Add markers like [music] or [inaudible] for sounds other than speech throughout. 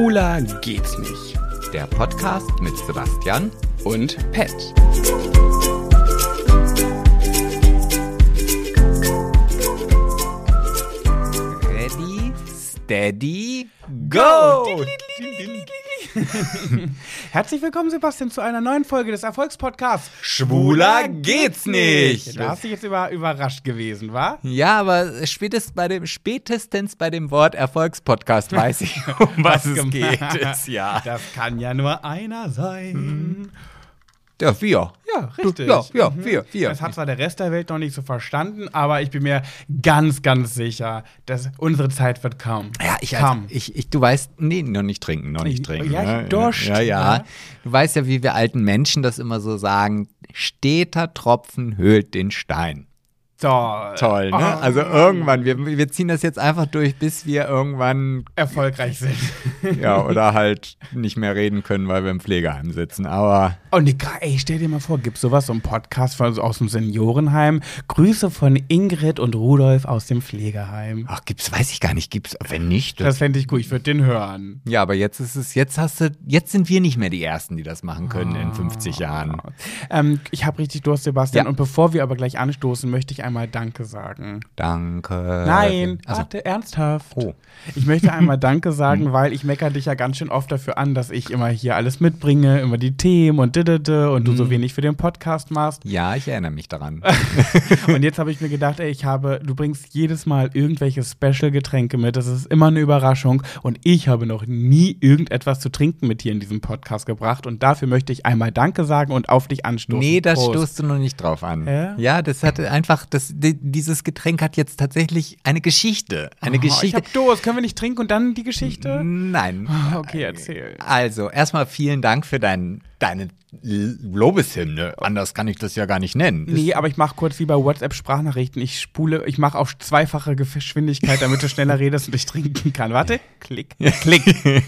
Schwuler geht's nicht. Der Podcast mit Sebastian Und Pet. Ready, Steady, Go! [laughs] Herzlich willkommen, Sebastian, zu einer neuen Folge des Erfolgspodcasts. Schwuler geht's nicht. Da hast du jetzt über, überrascht gewesen, wa? Ja, aber spätestens bei dem, spätestens bei dem Wort Erfolgspodcast weiß ich, [laughs] um was es gemeint. geht. Ist, ja. Das kann ja nur einer sein. Ja, wir. Ja, richtig. Ja, ja, wir, wir. Das hat zwar der Rest der Welt noch nicht so verstanden, aber ich bin mir ganz, ganz sicher, dass unsere Zeit wird kommen. Ja, ich, Kam. ich, ich, du weißt, nee, noch nicht trinken, noch nicht Ich- trinken. ja, ne? Durst, Ja, ja. ja. Du weißt ja, wie wir alten Menschen das immer so sagen: steter Tropfen höhlt den Stein. Toll. Toll, ne? Oh, Also irgendwann, wir, wir ziehen das jetzt einfach durch, bis wir irgendwann, erfolgreich sind. [laughs] ja, oder halt nicht mehr reden können, weil wir im Pflegeheim sitzen. Aber Und die, ey, stell dir mal vor, gibt's sowas, so einen Podcast von, aus dem Seniorenheim? Grüße von Ingrid und Rudolf aus dem Pflegeheim. ach, gibt's, weiß ich gar nicht, gibt's, wenn nicht. Das fände ich gut, ich würde den hören. ja, aber jetzt ist es, jetzt hast du, jetzt sind wir nicht mehr die Ersten, die das machen können in 50 Jahren. Ähm, ich habe richtig Durst, Sebastian. Ja. Und bevor wir aber gleich anstoßen, möchte ich einmal Danke sagen. Danke. Nein, also, warte, ernsthaft. Oh. Ich möchte einmal [laughs] Danke sagen, weil ich meckere dich ja ganz schön oft dafür an, dass ich immer hier alles mitbringe, immer die Themen und didede und du so wenig für den Podcast machst. ja, ich erinnere mich daran. [laughs] Und jetzt habe ich mir gedacht, ey, ich habe, du bringst jedes Mal irgendwelche Special-Getränke mit. Das ist immer eine Überraschung. Und ich habe noch nie irgendetwas zu trinken mit hier in diesem Podcast gebracht. Und dafür möchte ich einmal Danke sagen und auf dich anstoßen. Nee, da stoßt du noch nicht drauf an. Ja? das hat einfach, das, di- dieses Getränk hat jetzt tatsächlich eine Geschichte. Eine Oh, Ich Geschichte. habe Durst. Können wir nicht trinken und dann die Geschichte? Nein. [laughs] Okay, erzähl. Also, erstmal vielen Dank für dein, deine Lobeshymne. Anders kann ich das ja gar nicht nennen. Nee, aber ich mache kurz wie bei WhatsApp Sprachnachrichten. Ich spule, ich mache auf zweifache Geschwindigkeit, damit du schneller redest und ich trinken kann. Warte. Klick. Klick. [laughs]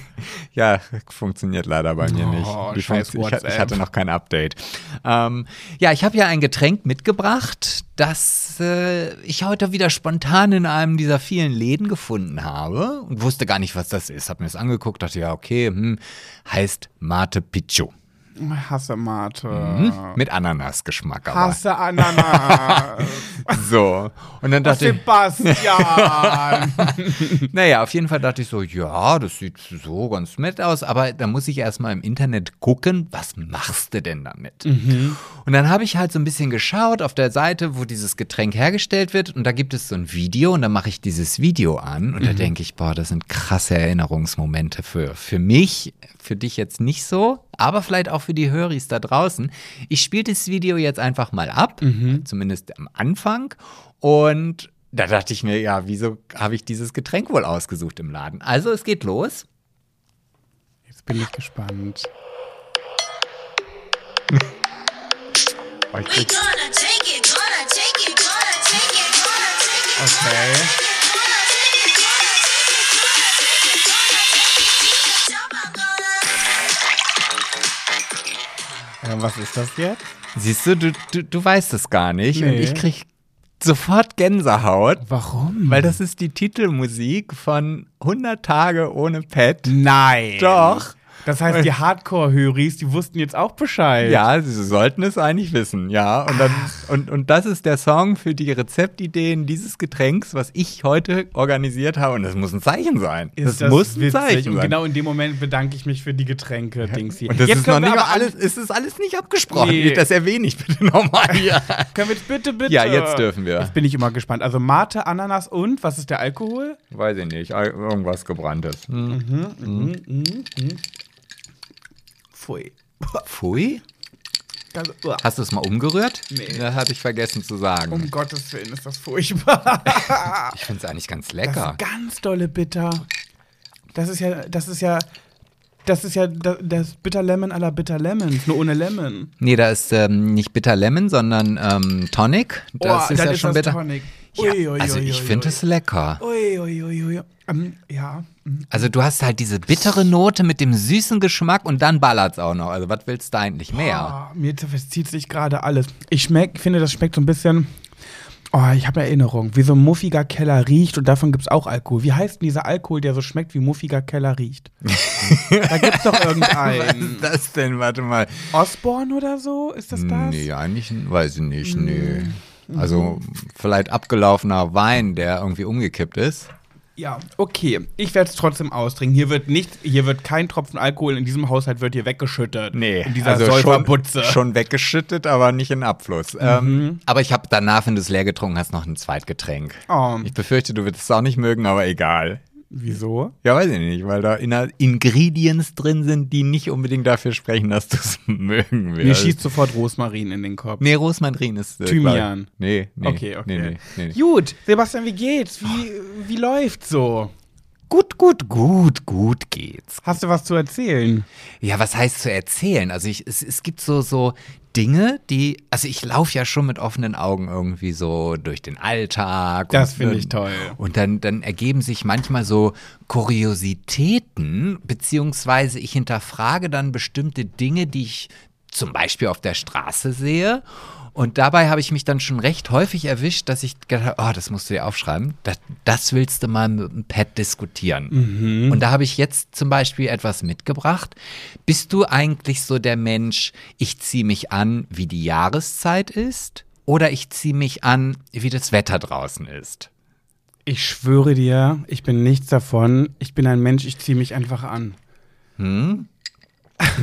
ja, funktioniert leider bei mir Oh, nicht. Scheiß ich, ich hatte noch kein Update. Ähm, ja, ich habe ja ein Getränk mitgebracht, das äh, ich heute wieder spontan in einem dieser vielen Läden gefunden habe und wusste gar nicht, was das ist. Hab mir das angeguckt, dachte ja, okay, hm, heißt Mate Pichu. Hasse Mate. Mit Ananasgeschmack aber. Hasse Ananas. [laughs] So. Und dann dachte ich, Sebastian. [laughs] Naja, auf jeden Fall dachte ich so, ja, das sieht so ganz nett aus, aber da muss ich erstmal im Internet gucken, was machst du denn damit? Und dann habe ich halt so ein bisschen geschaut auf der Seite, wo dieses Getränk hergestellt wird und da gibt es so ein Video und dann mache ich dieses Video an und da denke ich, boah, das sind krasse Erinnerungsmomente für, für mich, für dich jetzt nicht so, aber vielleicht auch für die Höris da draußen. Ich spiele das Video jetzt einfach mal ab, zumindest am Anfang und da dachte ich mir, ja, wieso habe ich dieses Getränk wohl ausgesucht im Laden? Also, es geht los. Jetzt bin ich gespannt. Oh, ich Gonna Ja, was ist das jetzt? Siehst du, du, du, du weißt es gar nicht. Und Nee. ich krieg sofort Gänsehaut, Warum? weil das ist die Titelmusik von 100 Tage ohne Pet. Nein. Doch. Das heißt, die [laughs] Hardcore-Höris, die wussten jetzt auch Bescheid. Ja, sie sollten es eigentlich wissen, ja. Und, dann, und, und das ist der Song für die Rezeptideen dieses Getränks, was ich heute organisiert habe. Und das muss ein Zeichen sein. Ist das, muss ein. Zeichen Und sein. genau in dem Moment bedanke ich mich für die Getränke, Dings hier. Und das Jetzt ist noch nicht mal alles, ist es alles nicht abgesprochen. Nee. Das erwähne ich bitte nochmal hier. [laughs] Können wir jetzt bitte, bitte? Ja, jetzt dürfen wir. Jetzt bin ich immer gespannt. Also Mate, Ananas und, was ist der Alkohol? Weiß ich nicht, irgendwas gebranntes. Pfui. Pfui? Also. Hast du es mal umgerührt? Nee. Das hatte ich vergessen zu sagen. um Gottes Willen ist das furchtbar. [laughs] ich finde es eigentlich ganz Das lecker. ist ganz dolle bitter. Das ist ja, das ist ja, das ist ja das, das Bitter Lemon aller Bitter Lemons, nur ohne Lemon. Nee, da ist ähm, nicht Bitter Lemon, sondern ähm, Tonic. Das Oh, ist ja ist schon das bitter. Tonic. Ja, Ui, ui, also ich finde es lecker. Ui, ui, ui, ui. Ähm, ja. mhm. Also du hast halt diese bittere Note mit dem süßen Geschmack und dann ballert's auch noch. Also was willst du eigentlich mehr? Ah, mir verzieht sich gerade alles. Ich schmeck, finde, das schmeckt so ein bisschen. Oh, ich habe Erinnerung, wie so ein muffiger Keller riecht und davon gibt es auch Alkohol. Wie heißt denn dieser Alkohol, der so schmeckt wie muffiger Keller riecht? [laughs] da gibt es doch Was irgendeinen. ist das denn? Warte mal. Osborne oder so? Ist das das? Nee, eigentlich weiß ich nicht, nee. Also vielleicht abgelaufener Wein, der irgendwie umgekippt ist. Ja, okay. Ich werde es trotzdem austrinken. Hier wird nicht, hier wird kein Tropfen Alkohol in diesem Haushalt wird hier weggeschüttet. In dieser also schon, Säuferbutze. schon weggeschüttet, aber nicht in Abfluss. Mhm. Ähm, aber ich habe danach, wenn du es leer getrunken hast, noch ein Zweitgetränk. Oh, Ich befürchte, du würdest es auch nicht mögen, aber egal. Wieso? Ja, weiß ich nicht, weil da Ingredients drin sind, die nicht unbedingt dafür sprechen, dass du es [laughs] mögen Mir wirst. schießt sofort Rosmarin in den Kopf. Nee, Rosmarin ist. Äh, Thymian. Nee, nee. Okay, okay. Nee, nee, nee, nee. Gut, Sebastian, wie geht's? Wie, wie läuft's so? Gut, gut, gut, gut geht's. Hast du was zu erzählen? Ja, was heißt zu erzählen? Also ich, es, es gibt so, so Dinge, die, also ich laufe ja schon mit offenen Augen irgendwie so durch den Alltag. Das finde ich toll. Und dann, dann ergeben sich manchmal so Kuriositäten, beziehungsweise ich hinterfrage dann bestimmte Dinge, die ich zum Beispiel auf der Straße sehe. Und dabei habe ich mich dann schon recht häufig erwischt, dass ich gedacht habe, oh, das musst du dir aufschreiben. Das, das willst du mal mit dem Pad diskutieren. Und da habe ich jetzt zum Beispiel etwas mitgebracht. Bist du eigentlich so der Mensch, ich ziehe mich an, wie die Jahreszeit ist? Oder ich ziehe mich an, wie das Wetter draußen ist? Ich schwöre dir, ich bin nichts davon. Ich bin ein Mensch, ich ziehe mich einfach an.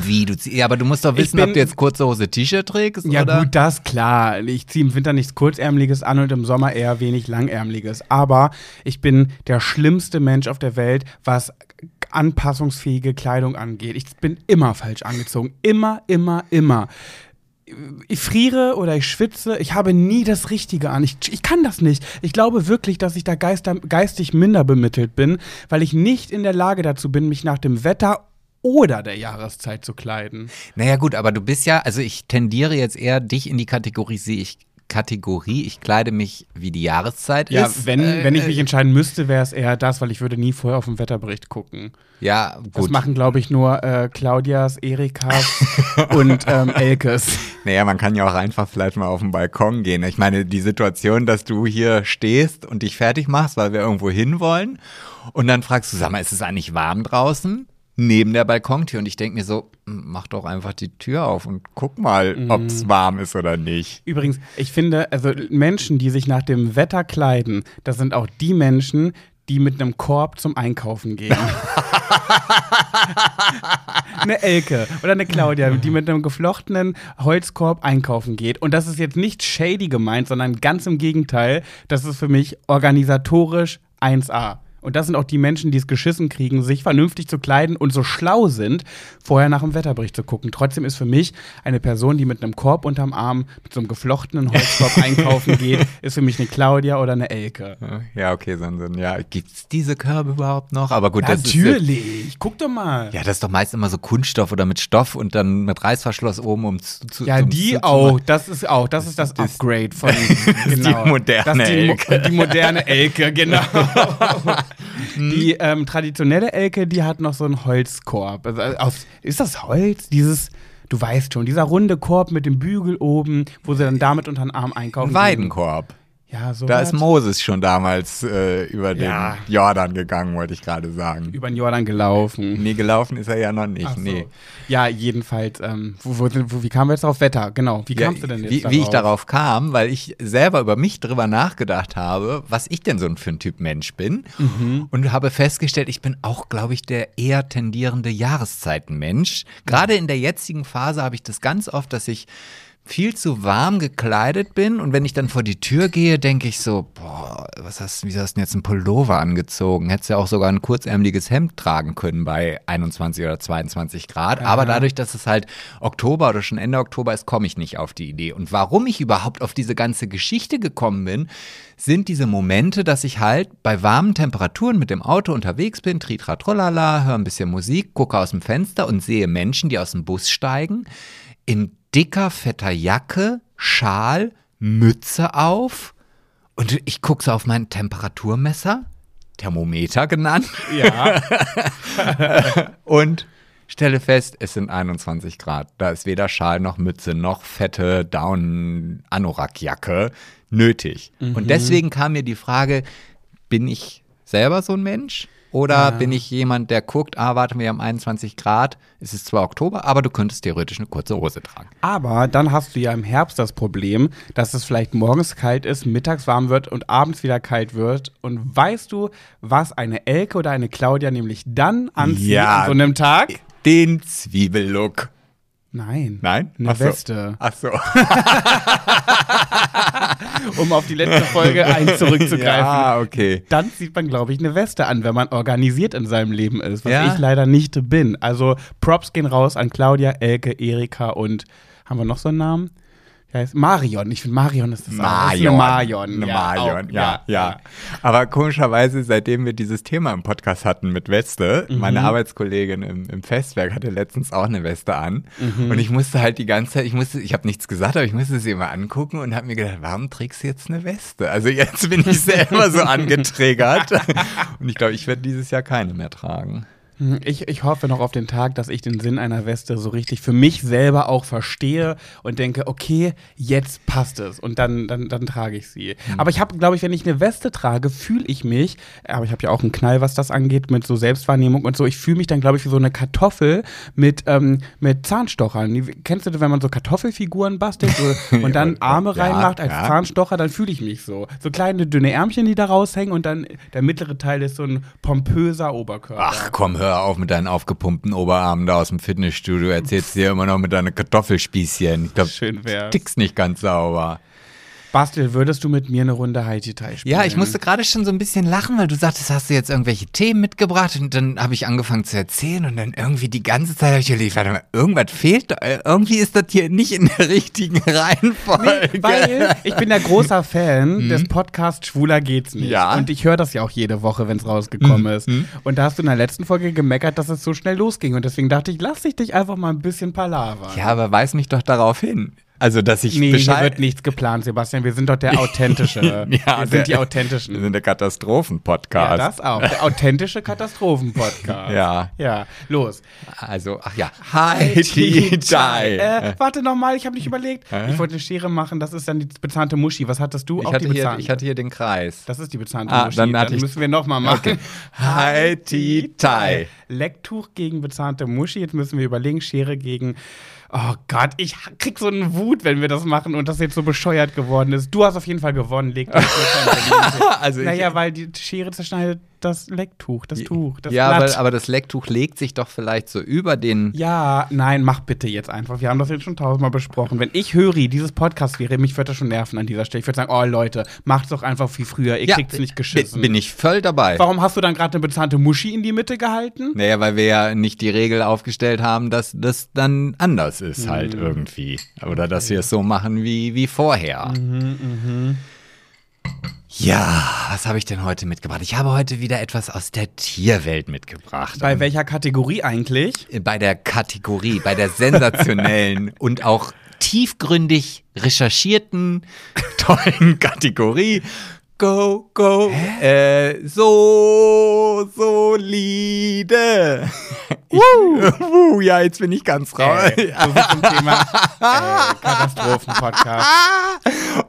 Wie du ziehst. Ja, aber du musst doch wissen, bin- ob du jetzt kurze Hose T-Shirt trägst Ja, oder. gut, das klar. Ich ziehe im Winter nichts Kurzärmeliges an und im Sommer eher wenig Langärmeliges. Aber ich bin der schlimmste Mensch auf der Welt, was anpassungsfähige Kleidung angeht. Ich bin immer falsch angezogen. Immer, immer, immer. Ich friere oder ich schwitze, ich habe nie das Richtige an. Ich, ich kann das nicht. Ich glaube wirklich, dass ich da geister, geistig minder bemittelt bin, weil ich nicht in der Lage dazu bin, mich nach dem Wetter oder der Jahreszeit zu kleiden. Naja, gut, aber du bist ja, also ich tendiere jetzt eher dich in die Kategorie, sehe ich. Kategorie, ich kleide mich, wie die Jahreszeit Ja, ist. wenn, Äh, wenn ich mich entscheiden müsste, wäre es eher das, weil ich würde nie vorher auf den Wetterbericht gucken. Ja, Das gut. machen, glaube ich, nur äh, Claudias, Erikas [laughs] und ähm, Elkes. Naja, man kann ja auch einfach vielleicht mal auf den Balkon gehen. Ich meine, die Situation, dass du hier stehst und dich fertig machst, weil wir irgendwo hinwollen und dann fragst du, sag mal, ist es eigentlich warm draußen? Neben der Balkontür. Und ich denke mir so, "M, mach doch einfach die Tür auf und guck mal, Mhm. ob es warm ist oder nicht. Übrigens, ich finde, also Menschen, die sich nach dem Wetter kleiden, das sind auch die Menschen, die mit einem Korb zum Einkaufen gehen. [laughs] eine Elke oder eine Claudia, [laughs] die mit einem geflochtenen Holzkorb einkaufen geht. Und das ist jetzt nicht shady gemeint, sondern ganz im Gegenteil. Das ist für mich organisatorisch 1A. Und das sind auch die Menschen, die es geschissen kriegen, sich vernünftig zu kleiden und so schlau sind, vorher nach dem Wetterbericht zu gucken. Trotzdem ist für mich eine Person, die mit einem Korb unterm Arm, mit so einem geflochtenen Holzkorb [laughs] einkaufen geht, ist für mich eine Claudia oder eine Elke. Ja, okay, so, ja, gibt's diese Körbe überhaupt noch? Aber gut, das ist Natürlich, guck doch mal. Ja, das ist doch meist immer so Kunststoff oder mit Stoff und dann mit Reißverschluss oben, um zu, zu Ja, zum die zu- auch. Das ist auch. Das ist das Upgrade von [laughs] genau. die moderne das ist die, Mo- Elke. die moderne Elke, genau. [laughs] [laughs] die ähm, traditionelle Elke, die hat noch so einen Holzkorb. Also, äh, aus, ist das Holz? Dieses, du weißt schon, dieser runde Korb mit dem Bügel oben, wo sie dann damit unter den Arm einkaufen. Ein gehen. Ja, so. Da ist Moses schon damals äh, über Ja. den Jordan gegangen, wollte ich gerade sagen. über den Jordan gelaufen. Nee, gelaufen ist er ja noch nicht. Ach so. Nee. Ja, jedenfalls. Ähm, wo, wo, wo, wie kamen wir jetzt drauf? Wetter, genau. Wie Ja, kamst du denn jetzt wie, wie ich darauf kam, weil ich selber über mich drüber nachgedacht habe, was ich denn so für ein Typ Mensch bin. Mhm. Und habe festgestellt, ich bin auch, glaube ich, der eher tendierende Jahreszeitenmensch. Gerade in der jetzigen Phase habe ich das ganz oft, dass ich viel zu warm gekleidet bin und wenn ich dann vor die Tür gehe, denke ich so, boah, was hast, wieso hast du denn jetzt einen Pullover angezogen? Hättest ja auch sogar ein kurzärmeliges Hemd tragen können bei 21 oder 22 Grad. Aber dadurch, dass es halt Oktober oder schon Ende Oktober ist, komme ich nicht auf die Idee. Und warum ich überhaupt auf diese ganze Geschichte gekommen bin, sind diese Momente, dass ich halt bei warmen Temperaturen mit dem Auto unterwegs bin, tritra trollala, höre ein bisschen Musik, gucke aus dem Fenster und sehe Menschen, die aus dem Bus steigen, in dicker, fetter Jacke, Schal, Mütze auf. Und ich gucke so auf mein Temperaturmesser, Thermometer genannt, Ja. [laughs] und stelle fest, es sind 21 Grad. Da ist weder Schal noch Mütze noch fette Down-Anorak-Jacke. nötig. Mhm. Und deswegen kam mir die Frage, bin ich selber so ein Mensch? Oder bin ich jemand, der guckt, ah, warte, wir haben 21 Grad, es ist zwar Oktober, aber du könntest theoretisch eine kurze Hose tragen. Aber dann hast du ja im Herbst das Problem, dass es vielleicht morgens kalt ist, mittags warm wird und abends wieder kalt wird. Und weißt du, was eine Elke oder eine Claudia nämlich dann anzieht Ja. an so einem Tag? Den Zwiebellook. Nein. Nein? Eine Ach so. Weste. Ach so. [laughs] Um auf die letzte Folge ein zurückzugreifen. Ja, okay. Dann zieht man, glaube ich, eine Weste an, wenn man organisiert in seinem Leben ist, was Ja. ich leider nicht bin. Also Props gehen raus an Claudia, Elke, Erika und haben wir noch so einen Namen? Ja, ist Marion. Ich finde Marion ist das auch. Das ist eine Marion. Ja, Marion, auch. ja, ja, Aber komischerweise, seitdem wir dieses Thema im Podcast hatten mit Weste, Mhm. meine Arbeitskollegin im, im Festwerk hatte letztens auch eine Weste an. Mhm. Und ich musste halt die ganze Zeit, ich musste, ich habe nichts gesagt, aber ich musste sie immer angucken und habe mir gedacht, warum trägst du jetzt eine Weste? Also jetzt bin ich selber so [laughs] angetriggert. Und ich glaube, ich werde dieses Jahr keine mehr tragen. Ich, ich hoffe noch auf den Tag, dass ich den Sinn einer Weste so richtig für mich selber auch verstehe und denke, okay, jetzt passt es und dann, dann, dann trage ich sie. Aber ich habe, glaube ich, wenn ich eine Weste trage, fühle ich mich, aber ich habe ja auch einen Knall, was das angeht, mit so Selbstwahrnehmung und so, ich fühle mich dann, glaube ich, wie so eine Kartoffel mit, ähm, mit Zahnstochern. Kennst du, wenn man so Kartoffelfiguren bastelt so, [laughs] und dann Arme Ja, reinmacht als ja. Zahnstocher, dann fühle ich mich so. So kleine, dünne Ärmchen, die da raushängen und dann der mittlere Teil ist so ein pompöser Oberkörper. Ach komm, hör auf mit deinen aufgepumpten Oberarmen da aus dem Fitnessstudio. Erzählst dir immer noch mit deinen Kartoffelspießchen. Ich glaube, tickst nicht ganz sauber. Bastel, würdest du mit mir eine Runde Haiti-Tai spielen? Ja, ich musste gerade schon so ein bisschen lachen, weil du sagtest, hast du jetzt irgendwelche Themen mitgebracht und dann habe ich angefangen zu erzählen und dann irgendwie die ganze Zeit habe ich überlegt, warte mal, irgendwas fehlt. Äh, irgendwie ist das hier nicht in der [laughs] richtigen Reihenfolge. Nee, weil ich bin der großer [laughs] Fan des Podcasts Schwuler geht's nicht. Mhm. Ja. Mhm. Und ich höre das ja auch jede Woche, wenn es rausgekommen ist. Und da hast du in der letzten Folge gemeckert, dass es so schnell losging. Und deswegen dachte ich, lass ich dich einfach mal ein bisschen palavern. ja, aber weis mich doch darauf hin. Also, dass ich Nee, hier Bescheid... wird nichts geplant, Sebastian. Wir sind doch der [laughs] Authentische. Ja, wir der- sind die Wir Authentischen. sind der Katastrophen-Podcast. Ja, das auch. Der authentische Katastrophen-Podcast. [laughs] Ja. Ja, los. Also, ach ja, Haiti Tai. Äh, warte nochmal, ich habe nicht überlegt. Ich wollte eine Schere machen, das ist dann die bezahnte Muschi. Was hattest du? Ich Auch hatte, die hier, ich hatte hier den Kreis. das ist die bezahnte Ah, Muschi. dann Dann, müssen wir nochmal machen. Okay. Haiti Tai. Lecktuch gegen bezahnte Muschi. Jetzt müssen wir überlegen, Schere gegen. Oh Gott, ich krieg so einen Wut, wenn wir das machen und das jetzt so bescheuert geworden ist. Du hast auf jeden Fall gewonnen, leg dich [laughs] Also Naja, weil die Schere zerschneidet das Lecktuch, das Tuch, das ja, aber, aber das Lecktuch legt sich doch vielleicht so über den. Ja, nein, mach bitte jetzt einfach. Wir haben das jetzt schon tausendmal besprochen. Wenn ich Höri dieses Podcast wäre, mich würde das schon nerven an dieser Stelle. Ich würde sagen, oh Leute, macht's doch einfach wie früher. Ihr kriegt's nicht geschissen. Bin, bin ich voll dabei. Warum hast du dann gerade eine bezahnte Muschi in die Mitte gehalten? Naja, weil wir ja nicht die Regel aufgestellt haben, dass das dann anders ist Mhm. halt irgendwie. Oder dass wir es so machen wie, wie vorher. Mhm, Ja, was habe ich denn heute mitgebracht? Ich habe heute wieder etwas aus der Tierwelt mitgebracht. Bei welcher Kategorie eigentlich? bei der Kategorie, bei der sensationellen [laughs] und auch tiefgründig recherchierten, [laughs] tollen Kategorie. Go, go, äh, so solide. Ich, uh, [laughs] ja, jetzt bin ich ganz raus. Äh, zum Thema [laughs] äh, Katastrophen-Podcast.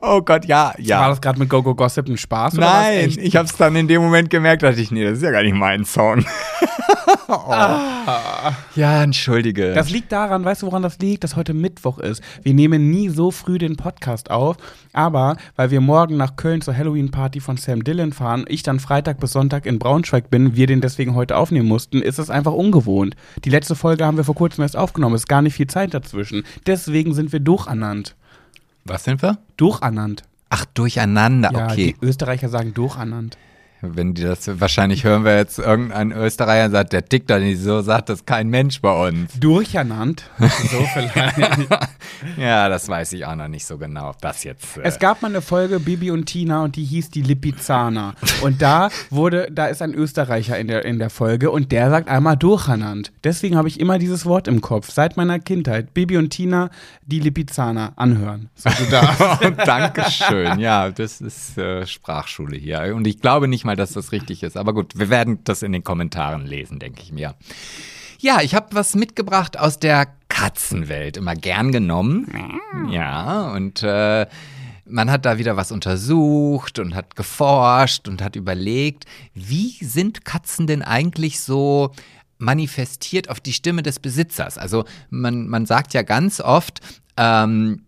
Oh Gott, ja, War ja. das gerade mit Go-Go Gossip ein Spaß? Nein, ich habe es dann in dem Moment gemerkt, dachte ich, nee, das ist ja gar nicht mein Song. [laughs] oh. Ja, entschuldige. Das liegt daran, weißt du, woran das liegt, dass heute Mittwoch ist. Wir nehmen nie so früh den Podcast auf, aber weil wir morgen nach Köln zur Halloween-Party von Sam Dillon fahren, ich dann Freitag bis Sonntag in Braunschweig bin, wir den deswegen heute aufnehmen mussten, ist es einfach ungewohnt. Die letzte Folge haben wir vor kurzem erst aufgenommen, es ist gar nicht viel Zeit dazwischen. Deswegen sind wir durchannannt. Was sind wir? Durchannannt. Ach, durcheinander, Ja, okay. die Österreicher sagen durchannannt. Wenn die das, wahrscheinlich hören wir jetzt irgendeinen Österreicher und sagt, der tickt doch nicht, so sagt das kein Mensch bei uns. Durchernannt. So [laughs] vielleicht. Ja, das weiß ich auch noch nicht so genau, ob das jetzt. Äh, Es gab mal eine Folge Bibi und Tina und die hieß die Lipizzaner. Und da wurde, da ist ein Österreicher in der, in der Folge und der sagt einmal durcheinander. Deswegen habe ich immer dieses Wort im Kopf, seit meiner Kindheit. Bibi und Tina, die Lipizzaner, anhören. So, du darfst. [laughs] Dankeschön. Ja, das ist äh, Sprachschule hier. Und ich glaube nicht mal, dass das richtig ist. Aber gut, wir werden das in den Kommentaren lesen, denke ich mir. Ja, ich habe was mitgebracht aus der Katzenwelt. Immer gern genommen. Ja, und äh, man hat da wieder was untersucht und hat geforscht und hat überlegt, wie sind Katzen denn eigentlich so manifestiert auf die Stimme des Besitzers? Also man, man sagt ja ganz oft, ähm,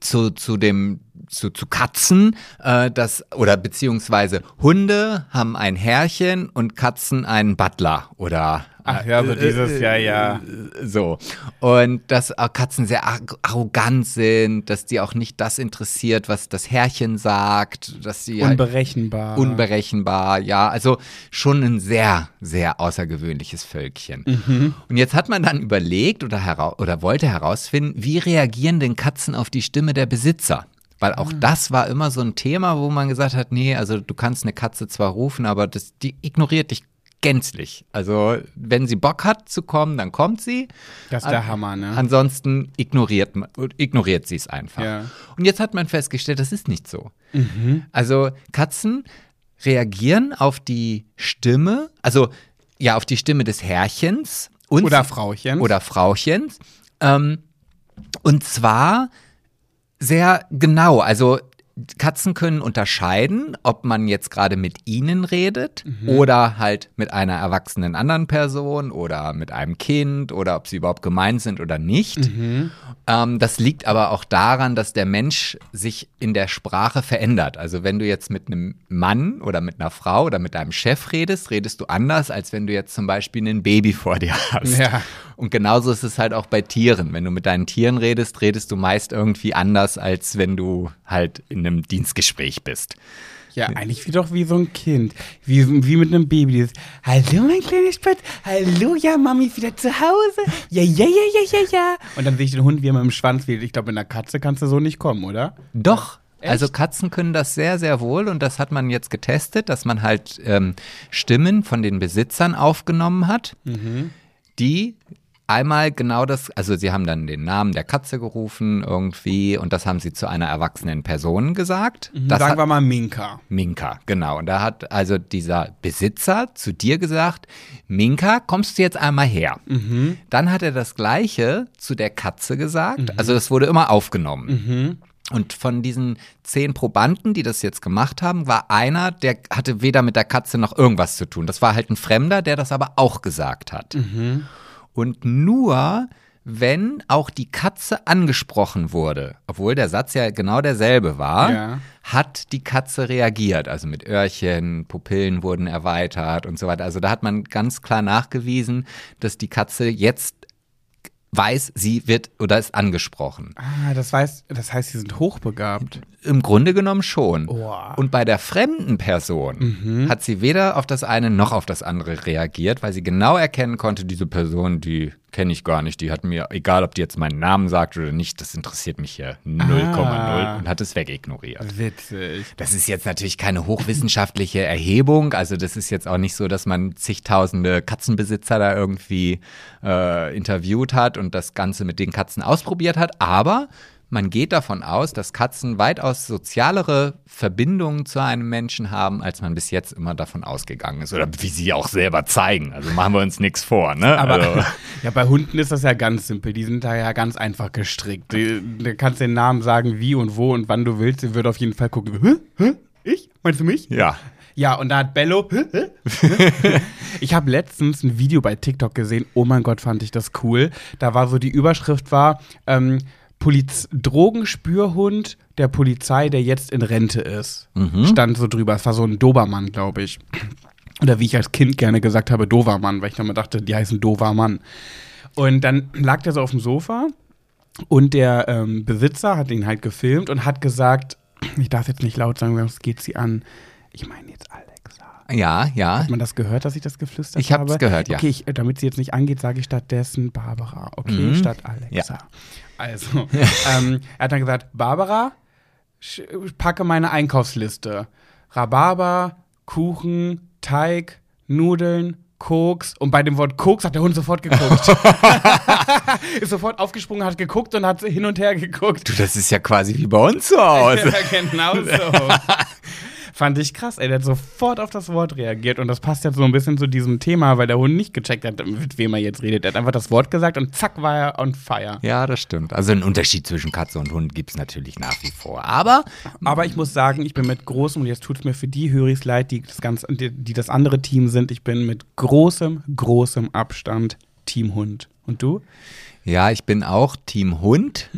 zu, zu dem zu, zu Katzen, äh, das oder beziehungsweise Hunde haben ein Herrchen und Katzen einen Butler oder Ach ja, so dieses, ja, ja. so. Und dass auch Katzen sehr ar- arrogant sind, dass die auch nicht das interessiert, was das Herrchen sagt, dass sie halt Unberechenbar. unberechenbar, ja, also schon ein sehr, sehr außergewöhnliches Völkchen. Und jetzt hat man dann überlegt oder, hera oder wollte herausfinden, wie reagieren denn Katzen auf die Stimme der Besitzer? Weil auch das war immer so ein Thema, wo man gesagt hat, nee, also du kannst eine Katze zwar rufen, aber das, die ignoriert dich gänzlich. Also wenn sie Bock hat zu kommen, dann kommt sie. Das ist der Hammer, ne? Ansonsten ignoriert, ignoriert sie es einfach. Ja. Und jetzt hat man festgestellt, das ist nicht so. Also Katzen reagieren auf die Stimme, also ja, auf die Stimme des Herrchens und Oder Frauchens. oder Frauchens. Ähm, und zwar sehr genau. Also Katzen können unterscheiden, ob man jetzt gerade mit ihnen redet oder halt mit einer erwachsenen anderen Person oder mit einem Kind oder ob sie überhaupt gemeint sind oder nicht. Ähm, das liegt aber auch daran, dass der Mensch sich in der Sprache verändert. Also wenn du jetzt mit einem Mann oder mit einer Frau oder mit deinem Chef redest, redest du anders, als wenn du jetzt zum Beispiel ein Baby vor dir hast. Ja. Und genauso ist es halt auch bei Tieren. Wenn du mit deinen Tieren redest, redest du meist irgendwie anders, als wenn du halt in einem Dienstgespräch bist. Ja, eigentlich wie doch wie so ein Kind. Wie, wie mit einem Baby. Dieses, Hallo, mein kleiner Spatz. Hallo, ja, Mami ist wieder zu Hause. Ja, ja, ja, ja, ja, ja. Und dann sehe ich den Hund, wie er mit dem Schwanz wedelt. Ich glaube, mit einer Katze kannst du so nicht kommen, oder? Doch. Echt? Also Katzen können das sehr, sehr wohl und das hat man jetzt getestet, dass man halt ähm, Stimmen von den Besitzern aufgenommen hat, die einmal genau das, also sie haben dann den Namen der Katze gerufen irgendwie und das haben sie zu einer erwachsenen Person gesagt. Das Sagen hat, wir mal Minka. Minka, genau. Und da hat also dieser Besitzer zu dir gesagt, Minka, kommst du jetzt einmal her? Dann hat er das Gleiche zu der Katze gesagt. Also das wurde immer aufgenommen. Und von diesen zehn Probanden, die das jetzt gemacht haben, war einer, der hatte weder mit der Katze noch irgendwas zu tun. Das war halt ein Fremder, der das aber auch gesagt hat. Und nur, wenn auch die Katze angesprochen wurde, obwohl der Satz ja genau derselbe war, Ja. hat die Katze reagiert. Also mit Öhrchen, Pupillen wurden erweitert und so weiter. Also da hat man ganz klar nachgewiesen, dass die Katze jetzt weiß, sie wird oder ist angesprochen. Ah, das, weiß, das heißt, sie sind hochbegabt. Im Grunde genommen schon. Boah. Und bei der fremden Person hat sie weder auf das eine noch auf das andere reagiert, weil sie genau erkennen konnte, diese Person, die kenne ich gar nicht, die hat mir, egal ob die jetzt meinen Namen sagt oder nicht, das interessiert mich hier 0,0 Ah. und hat es wegignoriert. Witzig. Das ist jetzt natürlich keine hochwissenschaftliche Erhebung. Also das ist jetzt auch nicht so, dass man zigtausende Katzenbesitzer da irgendwie äh, interviewt hat und das Ganze mit den Katzen ausprobiert hat. Aber man geht davon aus, dass Katzen weitaus sozialere Verbindungen zu einem Menschen haben, als man bis jetzt immer davon ausgegangen ist. Oder wie sie auch selber zeigen. Also machen wir uns nichts vor. Ne? Aber also, [laughs] ja, bei Hunden ist das ja ganz simpel. Die sind da ja ganz einfach gestrickt. Du kannst den Namen sagen, wie und wo und wann du willst. Sie wird auf jeden Fall gucken. Hä? Hä? Ich? Meinst du mich? ja. Ja, und da hat Bello. Hä? [laughs] ich habe letztens ein Video bei TikTok gesehen. Oh mein Gott, fand ich das cool. Da war so die Überschrift war ähm, Poliz Drogenspürhund der Polizei, der jetzt in Rente ist. Stand so drüber. Es war so ein Dobermann, glaube ich. Oder wie ich als Kind gerne gesagt habe, Dovermann, weil ich immer dachte, die heißen Dovermann. Und dann lag der so auf dem Sofa und der ähm, Besitzer hat ihn halt gefilmt und hat gesagt, ich darf jetzt nicht laut sagen, sonst geht sie an. Ich meine jetzt Alexa. Ja, ja. Hat man das gehört, dass ich das geflüstert Ich hab's habe? gehört, ja. Okay, ich, damit sie jetzt nicht angeht, sage ich stattdessen Barbara. Okay, Mhm. statt Alexa. Also, [laughs] ähm, er hat dann gesagt, Barbara, packe meine Einkaufsliste. Rhabarber, Kuchen, Teig, Nudeln, Koks. Und bei dem Wort Koks hat der Hund sofort geguckt. [laughs] [laughs] Ist sofort aufgesprungen, hat geguckt und hat hin und her geguckt. Du, das ist ja quasi wie bei uns zu Hause. Ja, genau so. Fand ich krass, ey. Der hat sofort auf das Wort reagiert. Und das passt jetzt so ein bisschen zu diesem Thema, weil der Hund nicht gecheckt hat, mit wem er jetzt redet. Er hat einfach das Wort gesagt und zack war er on fire. Ja, das stimmt. Also einen Unterschied zwischen Katze und Hund gibt es natürlich nach wie vor. Aber Aber ich muss sagen, ich bin mit großem, und jetzt tut es mir für die Höris leid, die das, ganz, die, die das andere Team sind, ich bin mit großem, großem Abstand Team Hund. Und du? Ja, ich bin auch Team Hund.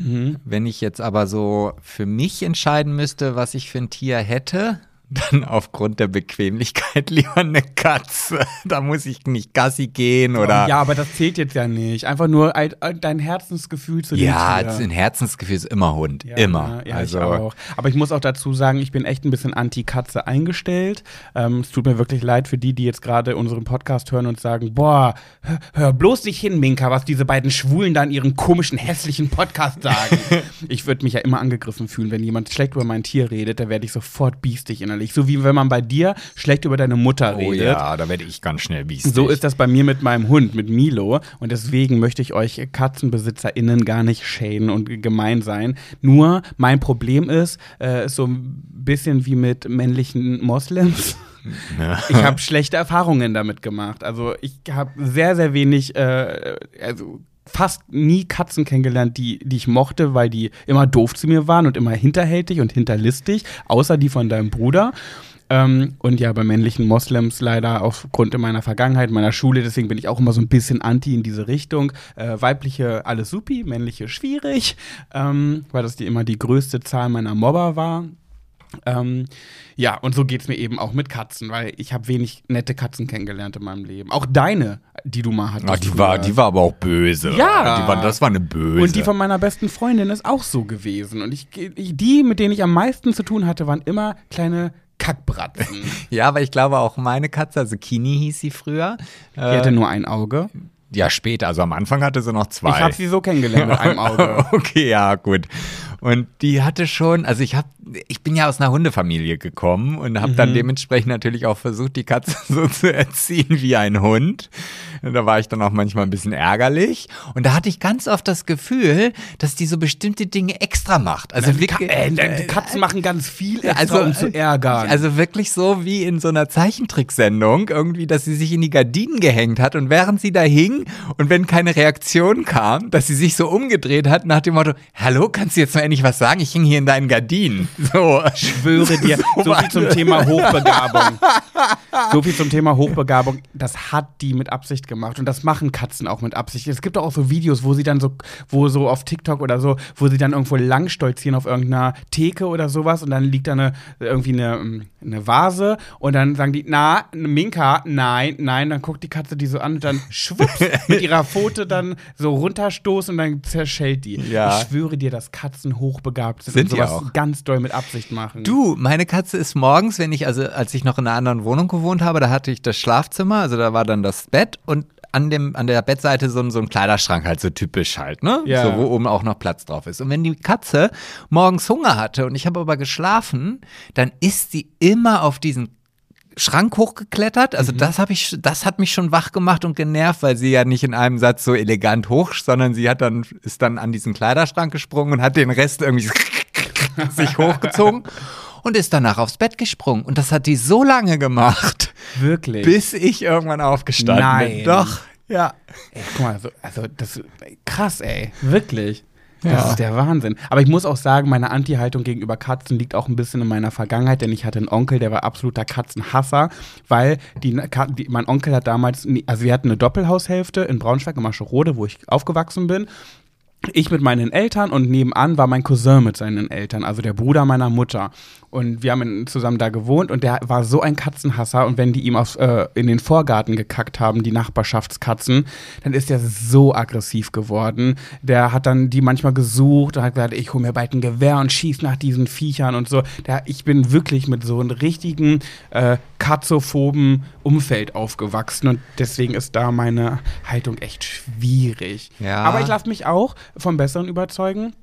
Wenn ich jetzt aber so für mich entscheiden müsste, was ich für ein Tier hätte, dann aufgrund der Bequemlichkeit [laughs] lieber eine Katze. Da muss ich nicht Gassi gehen oder. ja, aber das zählt jetzt ja nicht. Einfach nur ein, ein, dein Herzensgefühl zu dem Ja, Tier. ein Herzensgefühl ist immer Hund. Ja, immer. Ja, also, ich auch. Aber ich muss auch dazu sagen, ich bin echt ein bisschen anti-Katze eingestellt. Ähm, es tut mir wirklich leid für die, die jetzt gerade unseren Podcast hören und sagen, boah, hör, hör bloß nicht hin, Minka, was diese beiden Schwulen da in ihrem komischen, hässlichen Podcast sagen. [laughs] ich würde mich ja immer angegriffen fühlen, wenn jemand schlecht über mein Tier redet, da werde ich sofort biestig innerlich. So wie wenn man bei dir schlecht über deine Mutter Oh redet. ja, da werde ich ganz schnell biestig. So ist das bei mir mit meinem Hund, mit Milo. Und deswegen möchte ich euch KatzenbesitzerInnen gar nicht schäden und gemein sein. Nur mein Problem ist, äh, ist so ein bisschen wie mit männlichen Moslems. Ich habe schlechte Erfahrungen damit gemacht. Also ich habe sehr, sehr wenig, äh, also fast nie Katzen kennengelernt, die, die ich mochte, weil die immer doof zu mir waren und immer hinterhältig und hinterlistig, außer die von deinem Bruder. Ähm, und ja, bei männlichen Moslems leider aufgrund meiner Vergangenheit, meiner Schule, deswegen bin ich auch immer so ein bisschen anti in diese Richtung. Äh, weibliche alles supi, männliche schwierig, ähm, weil das die immer die größte Zahl meiner Mobber war. Ähm, ja, und so geht's mir eben auch mit Katzen, weil ich habe wenig nette Katzen kennengelernt in meinem Leben. Auch deine, die du mal hattest. Ah, die, war, die war aber auch böse. Ja. Die war, das war eine böse. Und die von meiner besten Freundin ist auch so gewesen. Und ich, die, mit denen ich am meisten zu tun hatte, waren immer kleine Kackbratzen. [laughs] ja, aber ich glaube auch meine Katze, also Kini hieß sie früher. Die hatte nur ein Auge. Ja, später, also am Anfang hatte sie noch zwei. Ich habe sie so kennengelernt mit einem [laughs] Auge. Okay, ja, gut. Und die hatte schon, also ich habe, ich bin ja aus einer Hundefamilie gekommen und habe Mhm. dann dementsprechend natürlich auch versucht, die Katze [laughs] so zu erziehen wie ein Hund. Und da war ich dann auch manchmal ein bisschen ärgerlich. Und da hatte ich ganz oft das Gefühl, dass die so bestimmte Dinge extra macht. Also Ka wirklich, äh, die Katzen machen ganz viel extra, also, um zu ärgern. Also wirklich so wie in so einer Zeichentricksendung, irgendwie, dass sie sich in die Gardinen gehängt hat und während sie da hing und wenn keine Reaktion kam, dass sie sich so umgedreht hat nach dem Motto, hallo, kannst du jetzt mal endlich was sagen? Ich hing hier in deinen Gardinen. So. schwöre dir, [laughs] so viel zum Thema Hochbegabung. So viel zum Thema Hochbegabung. Das hat die mit Absicht gemacht. Und das machen Katzen auch mit Absicht. Es gibt auch so Videos, wo sie dann so, wo so auf TikTok oder so, wo sie dann irgendwo lang stolzieren auf irgendeiner Theke oder sowas und dann liegt da eine, irgendwie eine, eine Vase und dann sagen die, na, Minka, nein, nein, dann guckt die Katze die so an und dann schwupps mit ihrer Pfote dann so runterstoßen und dann zerschellt die. Ja. Ich schwöre dir, dass Katzen hochbegabt sind, Sind und sowas auch. ganz doll mit Absicht machen. Du, meine Katze ist morgens, wenn ich, also als ich noch in einer anderen Wohnung gewohnt habe, da hatte ich das Schlafzimmer, also da war dann das Bett und an, dem, an der Bettseite so, ein- so ein Kleiderschrank, halt so typisch halt, ne? Ja. So, wo oben auch noch Platz drauf ist. Und wenn die Katze morgens Hunger hatte und ich habe aber geschlafen, dann ist sie immer auf diesen Schrank hochgeklettert. Also das habe ich, das hat mich schon wach gemacht und genervt, weil sie ja nicht in einem Satz so elegant hoch, sondern sie hat dann, ist dann an diesen Kleiderschrank gesprungen und hat den Rest irgendwie [laughs] sich hochgezogen und ist danach aufs Bett gesprungen. Und das hat die so lange gemacht, Wirklich. bis ich irgendwann aufgestanden Nein. bin. Doch, ja. Ey, guck mal, so, also das krass, ey. Wirklich. Das ist der Wahnsinn. Aber ich muss auch sagen, meine Anti-Haltung gegenüber Katzen liegt auch ein bisschen in meiner Vergangenheit, denn ich hatte einen Onkel, der war absoluter Katzenhasser, weil die, Ka- die, mein Onkel hat damals, also wir hatten eine Doppelhaushälfte in Braunschweig, in Mascherode, wo ich aufgewachsen bin. Ich mit meinen Eltern und nebenan war mein Cousin mit seinen Eltern, also der Bruder meiner Mutter. Und wir haben zusammen da gewohnt und der war so ein Katzenhasser. Und wenn die ihm auf, äh, in den Vorgarten gekackt haben, die Nachbarschaftskatzen, dann ist der so aggressiv geworden. Der hat dann die manchmal gesucht und hat gesagt, ich hole mir bald ein Gewehr und schieß nach diesen Viechern und so. Der, ich bin wirklich mit so einem richtigen äh, katzophoben Umfeld aufgewachsen und deswegen ist da meine Haltung echt schwierig. Ja. Aber ich lasse mich auch vom Besseren überzeugen.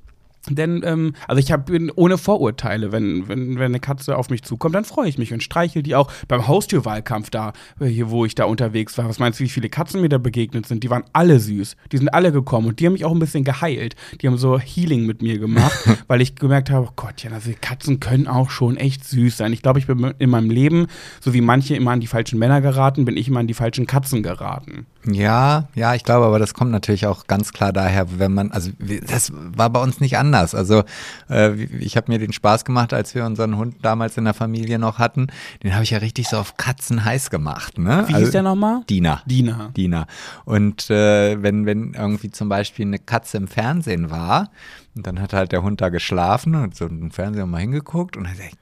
Denn, ähm, also ich hab, bin ohne Vorurteile, wenn, wenn, wenn eine Katze auf mich zukommt, dann freue ich mich und streichel die auch beim Haustürwahlkampf da, äh, hier, wo ich da unterwegs war. Was meinst du, wie viele Katzen mir da begegnet sind? Die waren alle süß. Die sind alle gekommen und die haben mich auch ein bisschen geheilt. Die haben so Healing mit mir gemacht, [laughs] weil ich gemerkt habe, oh Gott, ja, also Katzen können auch schon echt süß sein. Ich glaube, ich bin in meinem Leben, so wie manche immer an die falschen Männer geraten, bin ich immer an die falschen Katzen geraten. Ja, ja, ich glaube, aber das kommt natürlich auch ganz klar daher, wenn man, also das war bei uns nicht anders. Also äh, ich habe mir den Spaß gemacht, als wir unseren Hund damals in der Familie noch hatten. Den habe ich ja richtig so auf Katzen heiß gemacht. Ne? Wie hieß der nochmal? Dina. Dina. Dina. Und äh, wenn, wenn irgendwie zum Beispiel eine Katze im Fernsehen war, und dann hat halt der Hund da geschlafen und so im Fernsehen mal hingeguckt und dann sagt er,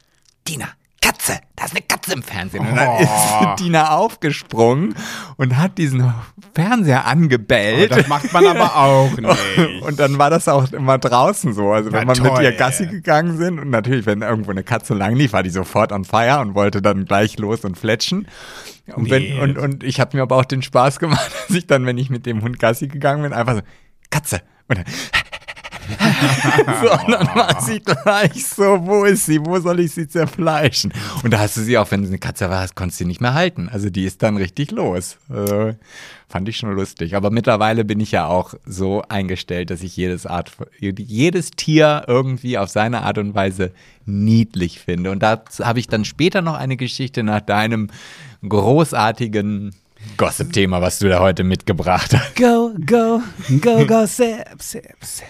Dina, Katze, da ist eine Katze im Fernsehen. Und dann Oh. ist [laughs] Dina aufgesprungen und hat diesen Fernseher angebellt. Oh, das macht man aber auch [laughs] nicht. Und dann war das auch immer draußen so. Also wenn Ja, man mit toll. ihr Gassi gegangen sind und natürlich, wenn irgendwo eine Katze lang lief, war die sofort on fire und wollte dann gleich los und fletschen. Und, wenn, Nee. und, und ich habe mir aber auch den Spaß gemacht, [laughs] dass ich dann, wenn ich mit dem Hund Gassi gegangen bin, einfach so, Katze. Und dann, so, und dann war sie gleich so, wo ist sie? Wo soll ich sie zerfleischen? Und da hast du sie auch, wenn du eine Katze warst, konntest du sie nicht mehr halten. Also die ist dann richtig los. Also, fand ich schon lustig. Aber mittlerweile bin ich ja auch so eingestellt, dass ich jedes Art, jedes Tier irgendwie auf seine Art und Weise niedlich finde. Und da habe ich dann später noch eine Geschichte nach deinem großartigen Gossip-Thema, was du da heute mitgebracht hast. Go, go, go, go, sip, sip, sip,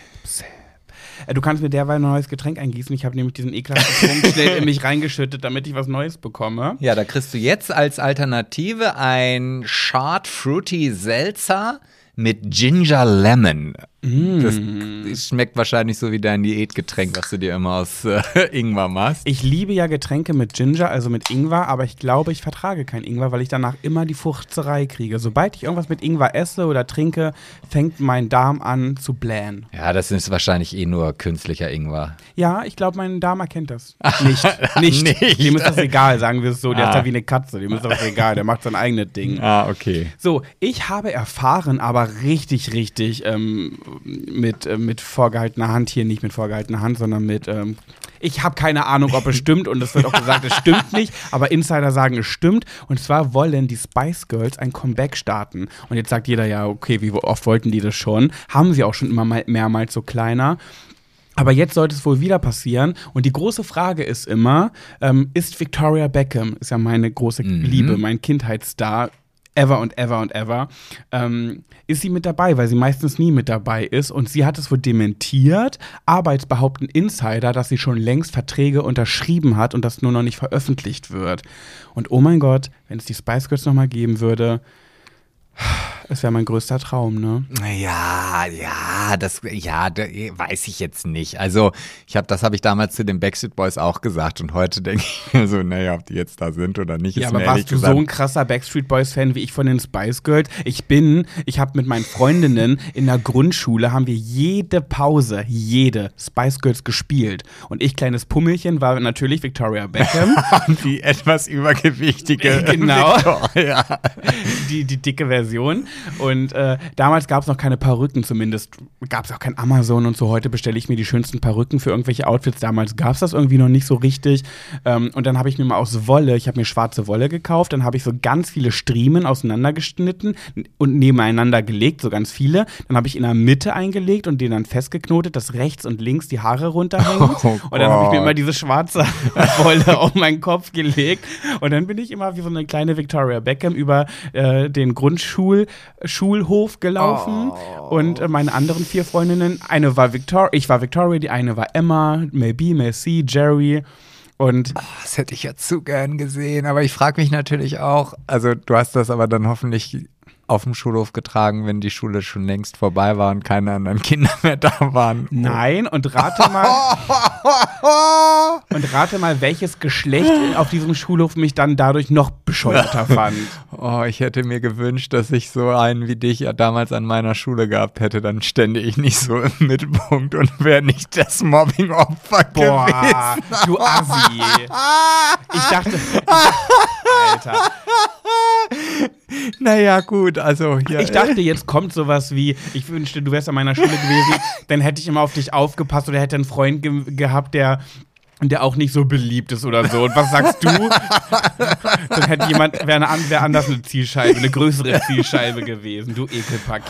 Äh, Du kannst mir derweil ein neues Getränk eingießen. Ich habe nämlich diesen ekelhaften Trunk schnell in mich [laughs] reingeschüttet, damit ich was Neues bekomme. Ja, da kriegst du jetzt als Alternative ein Short Fruity Seltzer mit Ginger Lemon. Das schmeckt wahrscheinlich so wie dein Diätgetränk, was du dir immer aus äh, Ingwer machst. Ich liebe ja Getränke mit Ginger, also mit Ingwer, aber ich glaube, ich vertrage kein Ingwer, weil ich danach immer die Fuchzerei kriege. Sobald ich irgendwas mit Ingwer esse oder trinke, fängt mein Darm an zu blähen. Ja, das ist wahrscheinlich eh nur künstlicher Ingwer. Ja, ich glaube, mein Darm erkennt das. [laughs] Nicht. Nicht. Nicht. Dem ist das egal, sagen wir es so. Der Ah. ist da wie eine Katze. Dem ist das egal. Der macht sein eigenes Ding. Ah, okay. So, ich habe erfahren, aber richtig, richtig ähm, mit, äh, mit vorgehaltener Hand hier, nicht mit vorgehaltener Hand, sondern mit, ähm, ich habe keine Ahnung, ob es stimmt und es wird auch gesagt, es stimmt nicht, aber Insider sagen, es stimmt. Und zwar wollen die Spice Girls ein Comeback starten. Und jetzt sagt jeder, ja, okay, wie oft wollten die das schon? Haben sie auch schon immer mal mehrmals so kleiner. Aber jetzt sollte es wohl wieder passieren. Und die große Frage ist immer, ähm, ist Victoria Beckham, ist ja meine große Liebe, mein Kindheitsstar, ever und ever und ever, ähm, ist sie mit dabei, weil sie meistens nie mit dabei ist. Und sie hat es wohl dementiert, aber jetzt behaupten Insider, dass sie schon längst Verträge unterschrieben hat und das nur noch nicht veröffentlicht wird. Und oh mein Gott, wenn es die Spice Girls nochmal geben würde, es wäre mein größter Traum, ne? Ja, ja, das, ja, da, weiß ich jetzt nicht. Also, ich habe, das habe ich damals zu den Backstreet Boys auch gesagt und heute [laughs] denke ich mir so, naja, ob die jetzt da sind oder nicht, Ja, ist aber warst du gesagt so ein krasser Backstreet Boys Fan wie ich von den Spice Girls? Ich bin, ich habe mit meinen Freundinnen in der Grundschule haben wir jede Pause, jede Spice Girls gespielt und ich kleines Pummelchen war natürlich Victoria Beckham, [laughs] die etwas übergewichtige Genau. Victoria. die die dicke Version und äh, damals gab es noch keine Perücken, zumindest gab es auch kein Amazon und so. Heute bestelle ich mir die schönsten Perücken für irgendwelche Outfits. Damals gab es das irgendwie noch nicht so richtig ähm, und dann habe ich mir mal aus Wolle, ich habe mir schwarze Wolle gekauft, dann habe ich so ganz viele Striemen auseinandergeschnitten und nebeneinander gelegt, so ganz viele. Dann habe ich in der Mitte eingelegt und den dann festgeknotet, dass rechts und links die Haare runterhängen. [laughs] Oh und dann habe ich mir immer diese schwarze [laughs] Wolle auf meinen Kopf gelegt. Und dann bin ich immer wie so eine kleine Victoria Beckham über äh, den Grundschul Schulhof gelaufen. Und äh, meine anderen vier Freundinnen, eine war Victoria, ich war Victoria, die eine war Emma, Mel B, Mel C, Jerry. Und Das hätte ich ja zu gern gesehen, aber ich frage mich natürlich auch, also du hast das aber dann hoffentlich auf dem Schulhof getragen, wenn die Schule schon längst vorbei war und keine anderen Kinder mehr da waren. nein, und rate mal, und rate mal, welches Geschlecht auf diesem Schulhof mich dann dadurch noch bescheuerter [laughs] fand. Oh, ich hätte mir gewünscht, dass ich so einen wie dich ja damals an meiner Schule gehabt hätte, dann stände ich nicht so im Mittelpunkt und wäre nicht das Mobbing-Opfer Boah, gewesen. du Assi. Ich dachte, ich dachte Alter. [laughs] [laughs] Naja, gut, also ja. Ich dachte, jetzt kommt sowas wie, ich wünschte, du wärst an meiner Schule gewesen, [laughs] dann hätte ich immer auf dich aufgepasst oder hätte einen Freund ge gehabt, der der auch nicht so beliebt ist oder so. Und was sagst du? [laughs] Dann hätte jemand, wäre wär anders eine Zielscheibe, eine größere Zielscheibe gewesen. Du Ekelpaket.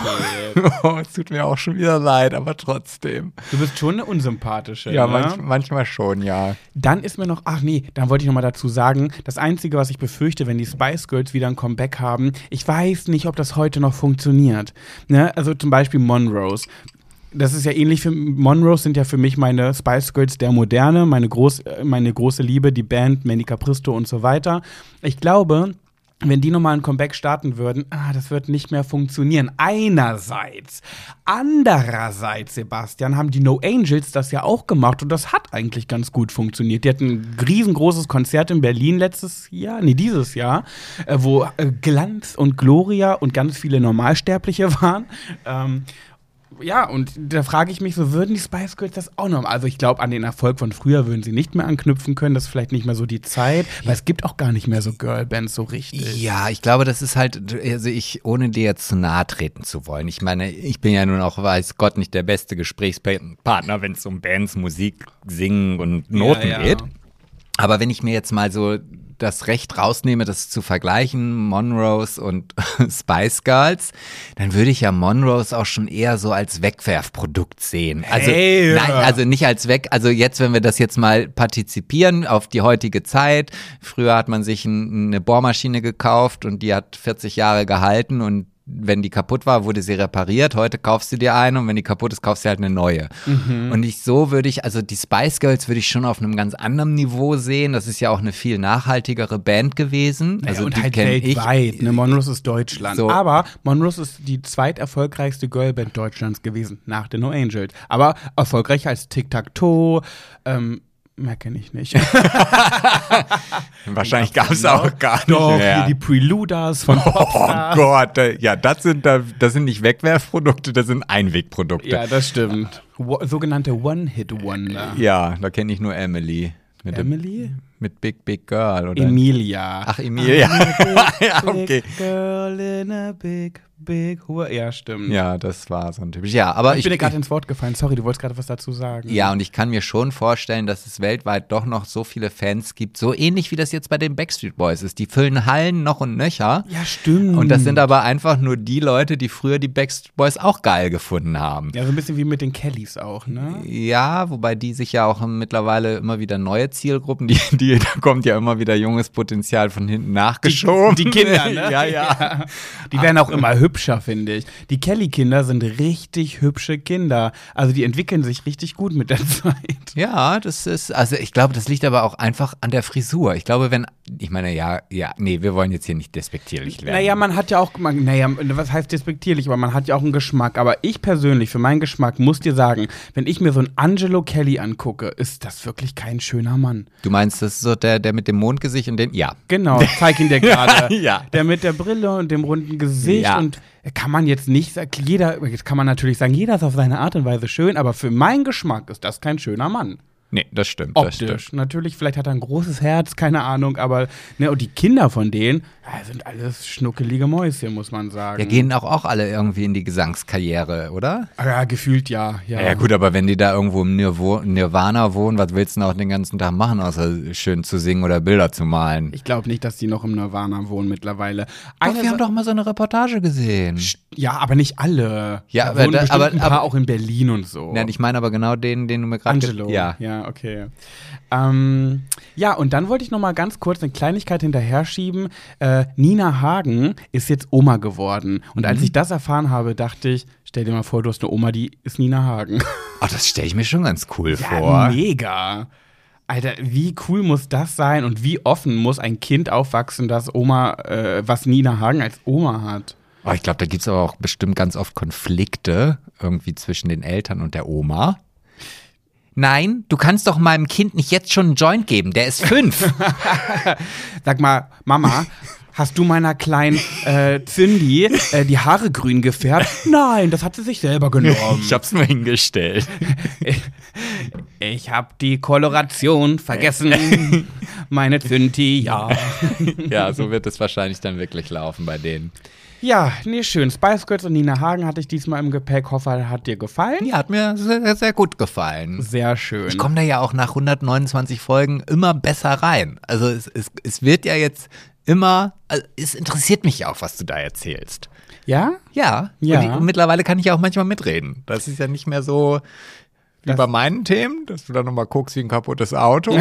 [laughs] Oh, es tut mir auch schon wieder leid, aber trotzdem. Du bist schon eine unsympathische. Ja, ne? manch, manchmal schon, ja. Dann ist mir noch, ach nee, dann wollte ich noch mal dazu sagen, das Einzige, was ich befürchte, wenn die Spice Girls wieder ein Comeback haben, ich weiß nicht, ob das heute noch funktioniert. Ne? Also zum Beispiel Monrose. Das ist ja ähnlich für Monrose sind ja für mich meine Spice Girls der Moderne, meine, groß, meine große Liebe, die Band, Manny Capristo und so weiter. Ich glaube, wenn die nochmal ein Comeback starten würden, ah, das wird nicht mehr funktionieren. Einerseits. Andererseits, Sebastian, haben die No Angels das ja auch gemacht und das hat eigentlich ganz gut funktioniert. Die hatten ein riesengroßes Konzert in Berlin letztes Jahr, nee, dieses Jahr, äh, wo äh, Glanz und Gloria und ganz viele Normalsterbliche [laughs] waren. Ähm, ja, und da frage ich mich so, würden die Spice Girls das auch noch? Also ich glaube, an den Erfolg von früher würden sie nicht mehr anknüpfen können. Das ist vielleicht nicht mehr so die Zeit, weil es gibt auch gar nicht mehr so Girlbands so richtig. Ja, ich glaube, das ist halt, also ich, ohne dir jetzt zu nahe treten zu wollen. Ich meine, ich bin ja nun auch, weiß Gott, nicht der beste Gesprächspartner, wenn es um Bands, Musik, Singen und Noten ja. geht. Aber wenn ich mir jetzt mal so das Recht rausnehme, das zu vergleichen, Monrose und [laughs] Spice Girls, dann würde ich ja Monrose auch schon eher so als Wegwerfprodukt sehen. Also, Hey. nein, also nicht als weg, also jetzt, wenn wir das jetzt mal partizipieren auf die heutige Zeit. Früher hat man sich ein, eine Bohrmaschine gekauft und die hat 40 Jahre gehalten und wenn die kaputt war, wurde sie repariert. Heute kaufst du dir eine und wenn die kaputt ist, kaufst du halt eine neue. Mhm. Und ich so würde ich, also die Spice Girls würde ich schon auf einem ganz anderen Niveau sehen. Das ist ja auch eine viel nachhaltigere Band gewesen. Also und die halt weltweit. Ne? Monrose ist Deutschland. So. Aber Monrose ist die zweiterfolgreichste Girlband Deutschlands gewesen, nach den No Angels. Aber erfolgreicher als Tic-Tac-Toe. Ähm, mehr kenne ich nicht. [laughs] Wahrscheinlich gab es auch gar nicht Doch, mehr. hier die Preludas von [laughs] Oh Popstar. Gott, ja, das sind, da- das sind nicht Wegwerfprodukte, das sind Einwegprodukte. Ja, das stimmt. Sogenannte One-Hit-Wonder. Ja, da kenne ich nur Emily. Mit, dem, Emily? mit Big Big Girl, oder? Emilia. Ach, Emilia. [laughs] ja, okay. Big girl in a big, big Hua- Ja, stimmt. Ja, das war so ein typisch. Ja, aber Ich ich, bin dir gerade ins Wort gefallen. Sorry, du wolltest gerade was dazu sagen. ja, und ich kann mir schon vorstellen, dass es weltweit doch noch so viele Fans gibt, so ähnlich wie das jetzt bei den Backstreet Boys ist. Die füllen Hallen noch und nöcher. Ja, stimmt. Und das sind aber einfach nur die Leute, die früher die Backstreet Boys auch geil gefunden haben. Ja, so ein bisschen wie mit den Kellys auch, ne? Ja, wobei die sich ja auch mittlerweile immer wieder neue Zielgruppen, [laughs] die, die da kommt ja immer wieder junges Potenzial von hinten nachgeschoben. Die Kinder, [laughs] ne? ja, ja. [laughs] Die werden auch immer hübscher, finde ich. Die Kelly-Kinder sind richtig hübsche Kinder. Also die entwickeln sich richtig gut mit der [laughs] Zeit. Ja, das ist, also ich glaube, das liegt aber auch einfach an der Frisur. Ich glaube, wenn, ich meine, ja, ja, nee, wir wollen jetzt hier nicht despektierlich werden. Naja, man hat ja auch, man, naja, was heißt despektierlich, aber man hat ja auch einen Geschmack. Aber ich persönlich, für meinen Geschmack, muss dir sagen, wenn ich mir so einen Angelo Kelly angucke, ist das wirklich kein schöner Mann. Du meinst, das ist so der, der mit dem Mondgesicht und den, ja. Genau, zeig ihn dir [laughs] gerade. Ja. Der mit der Brille und dem runden Gesicht Ja. und kann man jetzt nicht sagen, jeder, jetzt kann man natürlich sagen, jeder ist auf seine Art und Weise schön, aber für meinen Geschmack ist das kein schöner Mann. Nee, das stimmt, das Optisch. stimmt. Natürlich, vielleicht hat er ein großes Herz, keine Ahnung, aber, ne, und die Kinder von denen, ja, sind alles schnuckelige Mäuschen, muss man sagen. Ja, gehen auch, auch alle irgendwie in die Gesangskarriere, oder? Ja, gefühlt ja. Ja, Ja, gut, aber wenn die da irgendwo im Nirvo Nirvana wohnen, was willst du denn auch den ganzen Tag machen, außer schön zu singen oder Bilder zu malen? Ich glaube nicht, dass die noch im Nirvana wohnen mittlerweile. Doch, wir haben doch mal so eine Reportage gesehen. Ja, aber nicht alle. Ja, Da aber da- aber- ein paar aber- auch in Berlin und so. Nein, ich meine aber genau den, den du mir gerade ge- Angelo. Ja. ja, okay. Ähm, ja, und dann wollte ich noch mal ganz kurz eine Kleinigkeit hinterher schieben. Äh, Nina Hagen ist jetzt Oma geworden. Und Mhm. als ich das erfahren habe, dachte ich, stell dir mal vor, du hast eine Oma, die ist Nina Hagen. Oh, [laughs] das stelle ich mir schon ganz cool Ja, vor. mega. Alter, wie cool muss das sein und wie offen muss ein Kind aufwachsen, dass Oma, äh, was Nina Hagen als Oma hat? Oh, ich glaube, da gibt es aber auch bestimmt ganz oft Konflikte irgendwie zwischen den Eltern und der Oma. Nein, du kannst doch meinem Kind nicht jetzt schon einen Joint geben, der ist fünf. [laughs] Sag mal, Mama, hast du meiner kleinen äh, Cindy äh, die Haare grün gefärbt? Nein, das hat sie sich selber genommen. ich hab's nur hingestellt. [laughs] Ich hab die Koloration vergessen. [laughs] meine Zünti, ja. ja, so wird es wahrscheinlich dann wirklich laufen bei denen. Ja, nee, schön. Spice Girls und Nina Hagen hatte ich diesmal im Gepäck. Hoffe, hat dir gefallen. Die hat mir sehr, sehr gut gefallen. Sehr schön. Ich komme da ja auch nach 129 Folgen immer besser rein. Also es, es, es wird ja jetzt immer, also es interessiert mich ja auch, was du da erzählst. ja? Ja, Ja. Und, und mittlerweile kann ich ja auch manchmal mitreden. Das ist ja nicht mehr so wie Das- bei meinen Themen, dass du dann nochmal guckst wie ein kaputtes Auto. [laughs]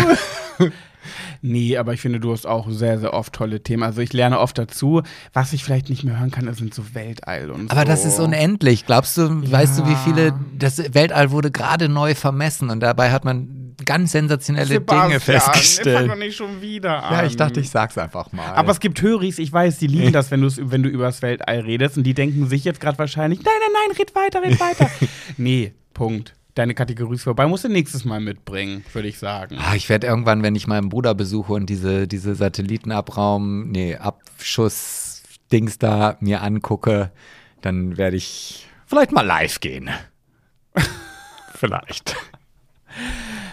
Nee, aber ich finde, du hast auch sehr, sehr oft tolle Themen. Also ich lerne oft dazu. Was ich vielleicht nicht mehr hören kann, sind so Weltall und Aber so. das ist unendlich. Glaubst du, weißt du, wie viele, das Weltall wurde gerade neu vermessen und dabei hat man ganz sensationelle Dinge Fang festgestellt. doch nicht schon wieder an. Ja, ich dachte, ich sag's einfach mal. Aber es gibt Höris, ich weiß, die lieben [laughs] das, wenn, du's, wenn du übers Weltall redest und die denken sich jetzt gerade wahrscheinlich, nein, nein, nein, red weiter, red weiter. [laughs] nee, Punkt. Deine Kategorie ist vorbei, musst du nächstes Mal mitbringen, würde ich sagen. Ah, ich werde irgendwann, wenn ich meinen Bruder besuche und diese, diese Satellitenabraum, nee, Abschuss-Dings da mir angucke, dann werde ich vielleicht mal live gehen. [laughs] vielleicht.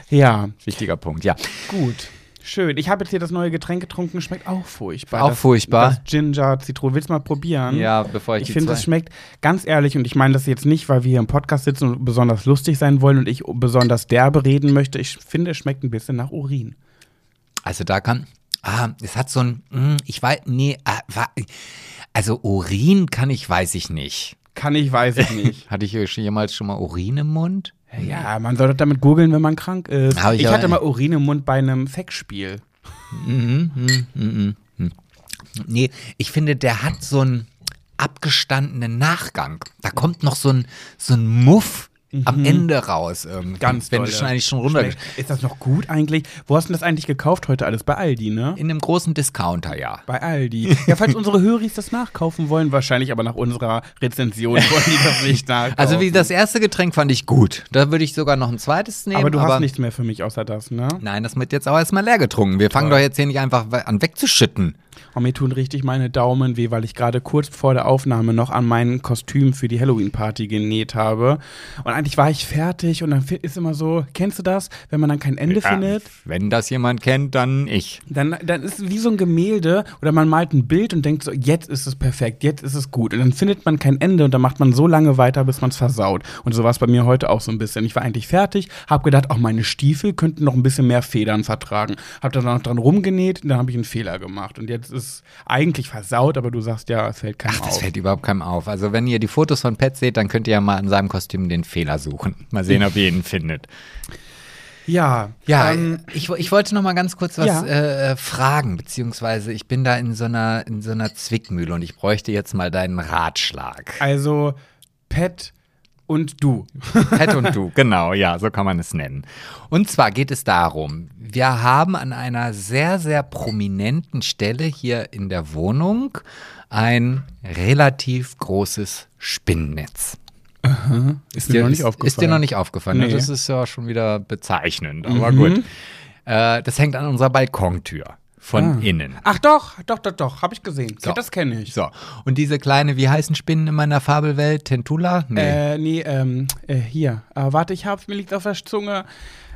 Ja, Wichtiger Punkt, ja. gut. Schön. Ich habe jetzt hier das neue Getränk getrunken, schmeckt auch furchtbar. Auch das, furchtbar? Das Ginger Zitrone. Willst du mal probieren? Ja, bevor ich Ich finde, es schmeckt ganz ehrlich, und ich meine das jetzt nicht, weil wir hier im Podcast sitzen und besonders lustig sein wollen und ich besonders derbe reden möchte. Ich finde, es schmeckt ein bisschen nach Urin. Also da kann, ah, es hat so ein, mm, ich weiß, nee, ah, also Urin kann ich, weiß ich nicht. Kann ich, weiß ich nicht. [laughs] Hatte ich jemals schon mal Urin im Mund? Ja, man soll doch damit googeln, wenn man krank ist. Ich ich hatte mal Urin im Mund bei einem Sexspiel. Nee, ich finde, der hat so einen abgestandenen Nachgang. Da kommt noch so ein, so ein Muff am Ende raus irgendwie. Mhm. Ganz Wenn du schon eigentlich schon runter. Ist das noch gut eigentlich? Wo hast du das eigentlich gekauft heute alles? Bei Aldi, ne? In einem großen Discounter, ja. Bei Aldi. Ja, falls unsere Höris das nachkaufen wollen, wahrscheinlich aber nach unserer Rezension [laughs] wollen die das nicht nachkaufen. Also wie das erste Getränk fand ich gut. Da würde ich sogar noch ein zweites nehmen. aber du hast nichts mehr für mich außer das, ne? Nein, das wird jetzt auch erstmal leer getrunken. Wir fangen doch jetzt hier nicht einfach an wegzuschütten. Und mir tun richtig meine Daumen weh, weil ich gerade kurz vor der Aufnahme noch an meinem Kostüm für die Halloween-Party genäht habe. Und eigentlich war ich fertig und dann ist immer so, kennst du das, wenn man dann kein Ende findet? Wenn das jemand kennt, dann ich. Dann, dann ist es wie so ein Gemälde oder man malt ein Bild und denkt so, jetzt ist es perfekt, jetzt ist es gut. Und dann findet man kein Ende und dann macht man so lange weiter, bis man es versaut. Und so war es bei mir heute auch so ein bisschen. Ich war eigentlich fertig, habe gedacht, auch meine Stiefel könnten noch ein bisschen mehr Federn vertragen. Habe dann noch dran rumgenäht und dann habe ich einen Fehler gemacht. Und jetzt ist eigentlich versaut, aber du sagst ja, es fällt keinem Ach, das auf. fällt überhaupt keinem auf. Also wenn ihr die Fotos von Pet seht, dann könnt ihr ja mal an seinem Kostüm den Fehler suchen. Mal sehen, ob ihr ihn findet. Ja, Ja, ähm, ich, ich wollte noch mal ganz kurz was Ja. äh, fragen, beziehungsweise ich bin da in so einer in so einer Zwickmühle und ich bräuchte jetzt mal deinen Ratschlag. also Pet und du. [laughs] Pet und du, genau, ja, so kann man es nennen. Und zwar geht es darum, wir haben an einer sehr, sehr prominenten Stelle hier in der Wohnung ein relativ großes Spinnennetz. Ist mir noch nicht aufgefallen. Ist dir noch nicht aufgefallen? ne? Nee. Das ist ja schon wieder bezeichnend, aber gut. Äh, das hängt an unserer Balkontür von Ah. innen. Ach doch, doch, doch, doch, habe ich gesehen. So. Das kenne ich. So, und diese kleine, wie heißen Spinnen in meiner Fabelwelt? Tentula? Nee. Äh, nee, ähm, äh, hier. Äh, warte, ich hab's, mir liegt auf der Zunge.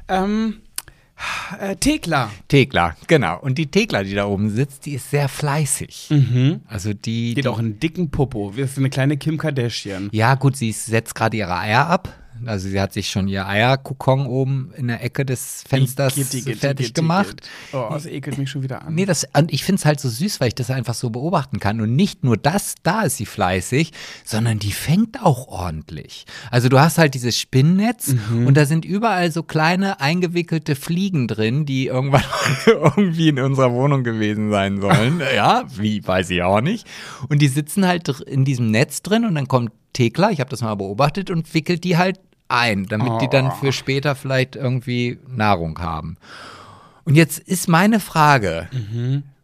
Ähm, äh, Thekla. Thekla, genau. Und die Thekla, die da oben sitzt, die ist sehr fleißig. Also die. Die hat auch einen dicken Popo. Wir sind eine kleine Kim Kardashian. ja, gut, sie setzt gerade ihre Eier ab. Also sie hat sich schon ihr Eierkokon oben in der Ecke des Fensters Igitt, fertig gemacht. Oh, das ekelt mich schon wieder an. Nee, das, und ich finde es halt so süß, weil ich das einfach so beobachten kann. Und nicht nur das, da ist sie fleißig, sondern die fängt auch ordentlich. Also du hast halt dieses Spinnennetz Mhm. und da sind überall so kleine eingewickelte Fliegen drin, die irgendwann [laughs] irgendwie in unserer Wohnung gewesen sein sollen. [laughs] ja, wie, weiß ich auch nicht. Und die sitzen halt in diesem Netz drin und dann kommt Thekla, ich habe das mal beobachtet, und wickelt die halt ein, damit die dann für später vielleicht irgendwie Nahrung haben. Und jetzt ist meine Frage,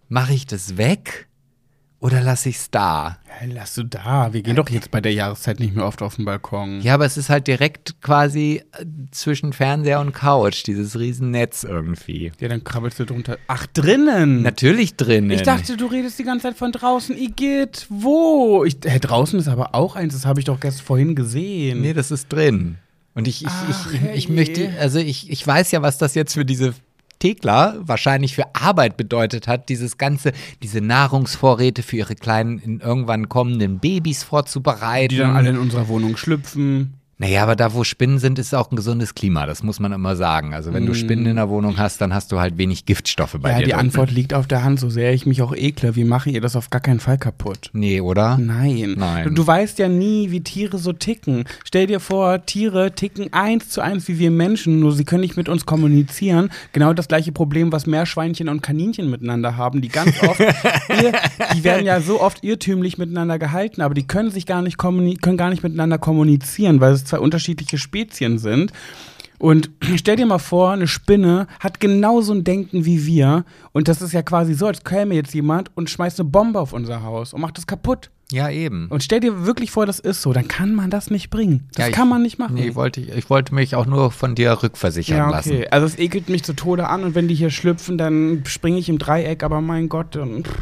mache ich das weg oder lasse ich es da? Hä, lass du da. Wir gehen doch jetzt bei der Jahreszeit nicht mehr oft auf den Balkon. Ja, aber es ist halt direkt quasi äh, zwischen Fernseher und Couch, dieses Riesennetz irgendwie. Ja, dann krabbelst du drunter. Ach, drinnen. Natürlich drinnen. Ich dachte, du redest die ganze Zeit von draußen. Igitt, wo? Ich, hä, draußen ist aber auch eins, das habe ich doch gestern vorhin gesehen. Nee, das ist drin. Und ich, ich, Ach, ich, ich, ich herrje. möchte, also ich, ich weiß ja, was das jetzt für diese Thekla wahrscheinlich für Arbeit bedeutet hat, dieses ganze, diese Nahrungsvorräte für ihre kleinen, in irgendwann kommenden Babys vorzubereiten. Die dann alle in unserer Wohnung schlüpfen. Naja, aber da, wo Spinnen sind, ist auch ein gesundes Klima. Das muss man immer sagen. Also, wenn du Spinnen in der Wohnung hast, dann hast du halt wenig Giftstoffe bei Ja, dir. die drin. Antwort liegt auf der Hand, so sehr ich mich auch ekle. Wie mache ihr das auf gar keinen Fall kaputt? Nee, oder? Nein. Nein. Du, du weißt ja nie, wie Tiere so ticken. Stell dir vor, Tiere ticken eins zu eins wie wir Menschen, nur sie können nicht mit uns kommunizieren. Genau das gleiche Problem, was Meerschweinchen und Kaninchen miteinander haben, die ganz oft, [laughs] ir- die werden ja so oft irrtümlich miteinander gehalten, aber die können sich gar nicht, kommuni können gar nicht miteinander kommunizieren, weil es zwei unterschiedliche Spezien sind. Und [clears throat] stell dir mal vor, eine Spinne hat genauso ein Denken wie wir. Und das ist ja quasi so, als käme jetzt jemand und schmeißt eine Bombe auf unser Haus und macht es kaputt. Ja, eben. Und stell dir wirklich vor, das ist so, dann kann man das nicht bringen. Das Ja, ich- kann man nicht machen. Nee, wollte ich, ich wollte mich auch nur von dir rückversichern ja, lassen. okay. Also es ekelt mich zu Tode an und wenn die hier schlüpfen, dann springe ich im Dreieck, aber mein Gott, dann, pff.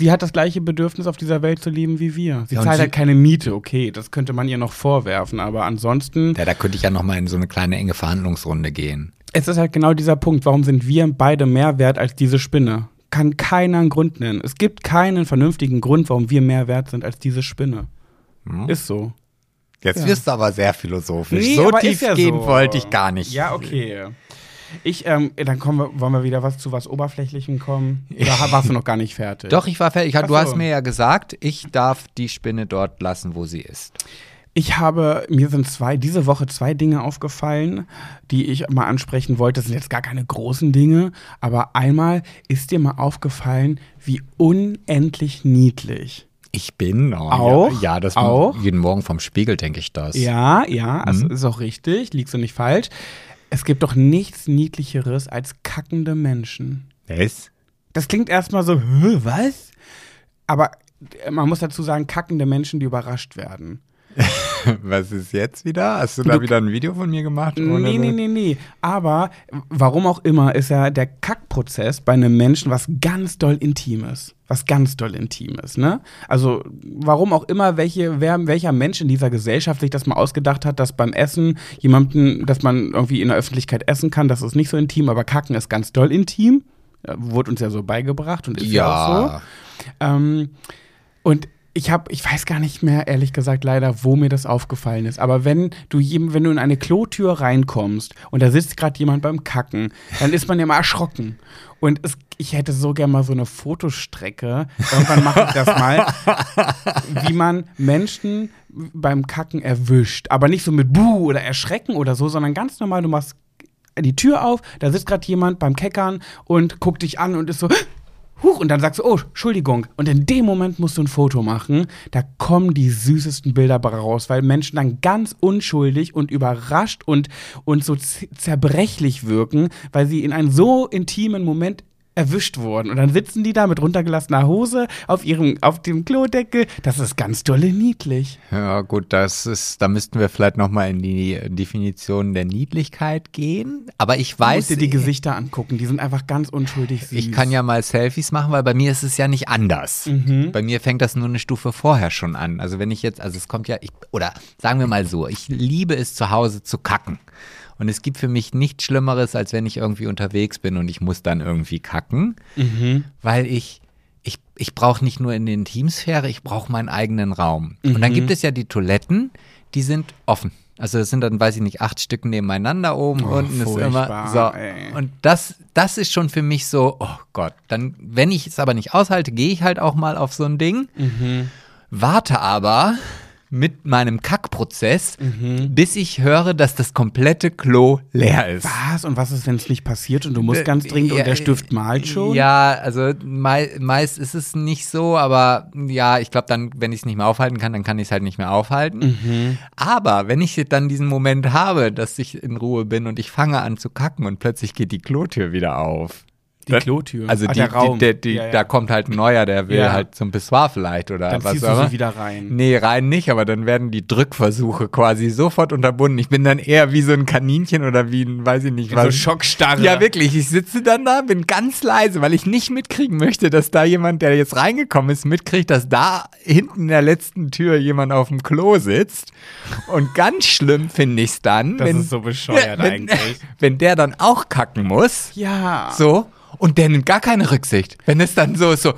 Sie hat das gleiche Bedürfnis, auf dieser Welt zu leben wie wir. Sie Ja, zahlt sie- halt keine Miete, okay, das könnte man ihr noch vorwerfen, aber ansonsten, Ja, da könnte ich ja noch mal in so eine kleine enge Verhandlungsrunde gehen. es ist halt genau dieser Punkt, warum sind wir beide mehr wert als diese Spinne? Kann keiner einen Grund nennen. Es gibt keinen vernünftigen Grund, warum wir mehr wert sind als diese Spinne. Hm? Ist so. Jetzt Ja. wirst du aber sehr philosophisch. Nee, so aber tief ist ja gehen so. wollte ich gar nicht. Ja, okay. Ich, ähm, dann kommen wir, wollen wir wieder was zu was Oberflächlichem kommen? Oder warst du noch gar nicht fertig? Doch, ich war fertig. Ach Du so. hast mir ja gesagt, ich darf die Spinne dort lassen, wo sie ist. Ich habe, mir sind zwei, diese Woche zwei Dinge aufgefallen, die ich mal ansprechen wollte. Das sind jetzt gar keine großen Dinge, aber einmal ist dir mal aufgefallen, wie unendlich niedlich. Ich bin oh, Auch? Ja, ja das Auch? jeden Morgen vom Spiegel denke ich das. Ja, ja, das Mhm. ist auch richtig, liegst du nicht falsch. Es gibt doch nichts Niedlicheres als kackende Menschen. Was? Das klingt erstmal so, was? Aber äh, man muss dazu sagen, kackende Menschen, die überrascht werden. [laughs] [laughs] Was ist jetzt wieder? Hast du da Du- wieder ein Video von mir gemacht? Nee, nee, nee, nee. Aber warum auch immer ist ja der Kackprozess bei einem Menschen was ganz doll Intimes. Was ganz doll Intimes, ne? Also, warum auch immer, welche, wer, welcher Mensch in dieser Gesellschaft sich das mal ausgedacht hat, dass beim Essen jemanden, dass man irgendwie in der Öffentlichkeit essen kann, das ist nicht so intim, aber Kacken ist ganz doll intim. Ja, Wurde uns ja so beigebracht und ist ja, auch so. Ja. Ähm, und ich habe, ich weiß gar nicht mehr, ehrlich gesagt, leider, wo mir das aufgefallen ist. Aber wenn du wenn du in eine Klotür reinkommst und da sitzt gerade jemand beim Kacken, dann ist man ja mal erschrocken. Und es, ich hätte so gerne mal so eine Fotostrecke. Irgendwann mache ich das mal, wie man Menschen beim Kacken erwischt. Aber nicht so mit Buh oder Erschrecken oder so, sondern ganz normal, du machst die Tür auf, da sitzt gerade jemand beim Keckern und guckt dich an und ist so, Huch, und dann sagst du, oh, Entschuldigung. Und in dem Moment musst du ein Foto machen. Da kommen die süßesten Bilder raus, weil Menschen dann ganz unschuldig und überrascht und, und so zerbrechlich wirken, weil sie in einem so intimen Moment erwischt wurden. Und dann sitzen die da mit runtergelassener Hose auf ihrem, auf dem Klodeckel. Das ist ganz dolle niedlich. Ja, gut, das ist, da müssten wir vielleicht nochmal in die Definition der Niedlichkeit gehen. Aber ich Du musst weiß, dir die Gesichter angucken. Die sind einfach ganz unschuldig süß. ich kann ja mal Selfies machen, weil bei mir ist es ja nicht anders. Mhm. Bei mir fängt das nur eine Stufe vorher schon an. Also wenn ich jetzt, also es kommt ja, ich, oder sagen wir mal so, ich liebe es zu Hause zu kacken. Und es gibt für mich nichts Schlimmeres, als wenn ich irgendwie unterwegs bin und ich muss dann irgendwie kacken, Mhm. weil ich, ich, ich brauche nicht nur in die Intimsphäre, ich brauche meinen eigenen Raum. Und dann Mhm. gibt es ja die Toiletten, die sind offen. Also es sind dann, weiß ich nicht, acht Stück nebeneinander oben, Oh, unten ist immer so. ey. Und das, das ist schon für mich so, oh Gott, dann, wenn ich es aber nicht aushalte, gehe ich halt auch mal auf so ein Ding, warte aber mit meinem Kackprozess, bis ich höre, dass das komplette Klo leer ist. Was? Und was ist, wenn es nicht passiert und du musst ganz dringend Ja, und der Stift malt schon? Ja, also mei meist ist es nicht so, aber ja, ich glaube dann, wenn ich es nicht mehr aufhalten kann, dann kann ich es halt nicht mehr aufhalten. Mhm. Aber wenn ich dann diesen Moment habe, dass ich in Ruhe bin und ich fange an zu kacken und plötzlich geht die Klotür wieder auf, Die Klotür. Also Ach, die, der Raum. Die, der, die, Ja, ja. da kommt halt ein neuer, der will Ja. halt zum Pissoir vielleicht oder Dann was ziehst du immer. sie wieder rein. Nee, rein nicht, aber dann werden die Drückversuche quasi sofort unterbunden. Ich bin dann eher wie so ein Kaninchen oder wie ein, weiß ich nicht, So was. Schockstarre. Ja, wirklich. Ich sitze dann da, bin ganz leise, weil ich nicht mitkriegen möchte, dass da jemand, der jetzt reingekommen ist, mitkriegt, dass da hinten in der letzten Tür jemand auf dem Klo sitzt. Und ganz schlimm finde ich es dann, Das wenn, ist so bescheuert [laughs] wenn, eigentlich. wenn der dann auch kacken muss. Ja. So. Und der nimmt gar keine Rücksicht. Wenn es dann so ist, so.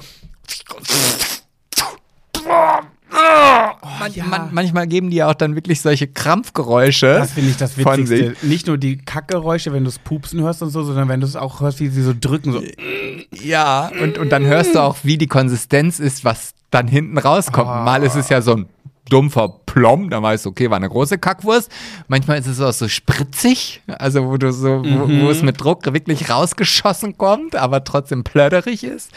Man, ja. man, manchmal geben die ja auch dann wirklich solche Krampfgeräusche. Das finde ich das Witzigste. Nicht nur die Kackgeräusche, wenn du es pupsen hörst und so, sondern wenn du es auch hörst, wie sie so drücken. So. Ja, und, und dann hörst du auch, wie die Konsistenz ist, was dann hinten rauskommt. Ah. Mal ist es ja so ein dumpfer Plom, da weißt du, okay, war eine große Kackwurst. Manchmal ist es auch so spritzig, also wo du so, wo, wo es mit Druck wirklich rausgeschossen kommt, aber trotzdem plöderig ist.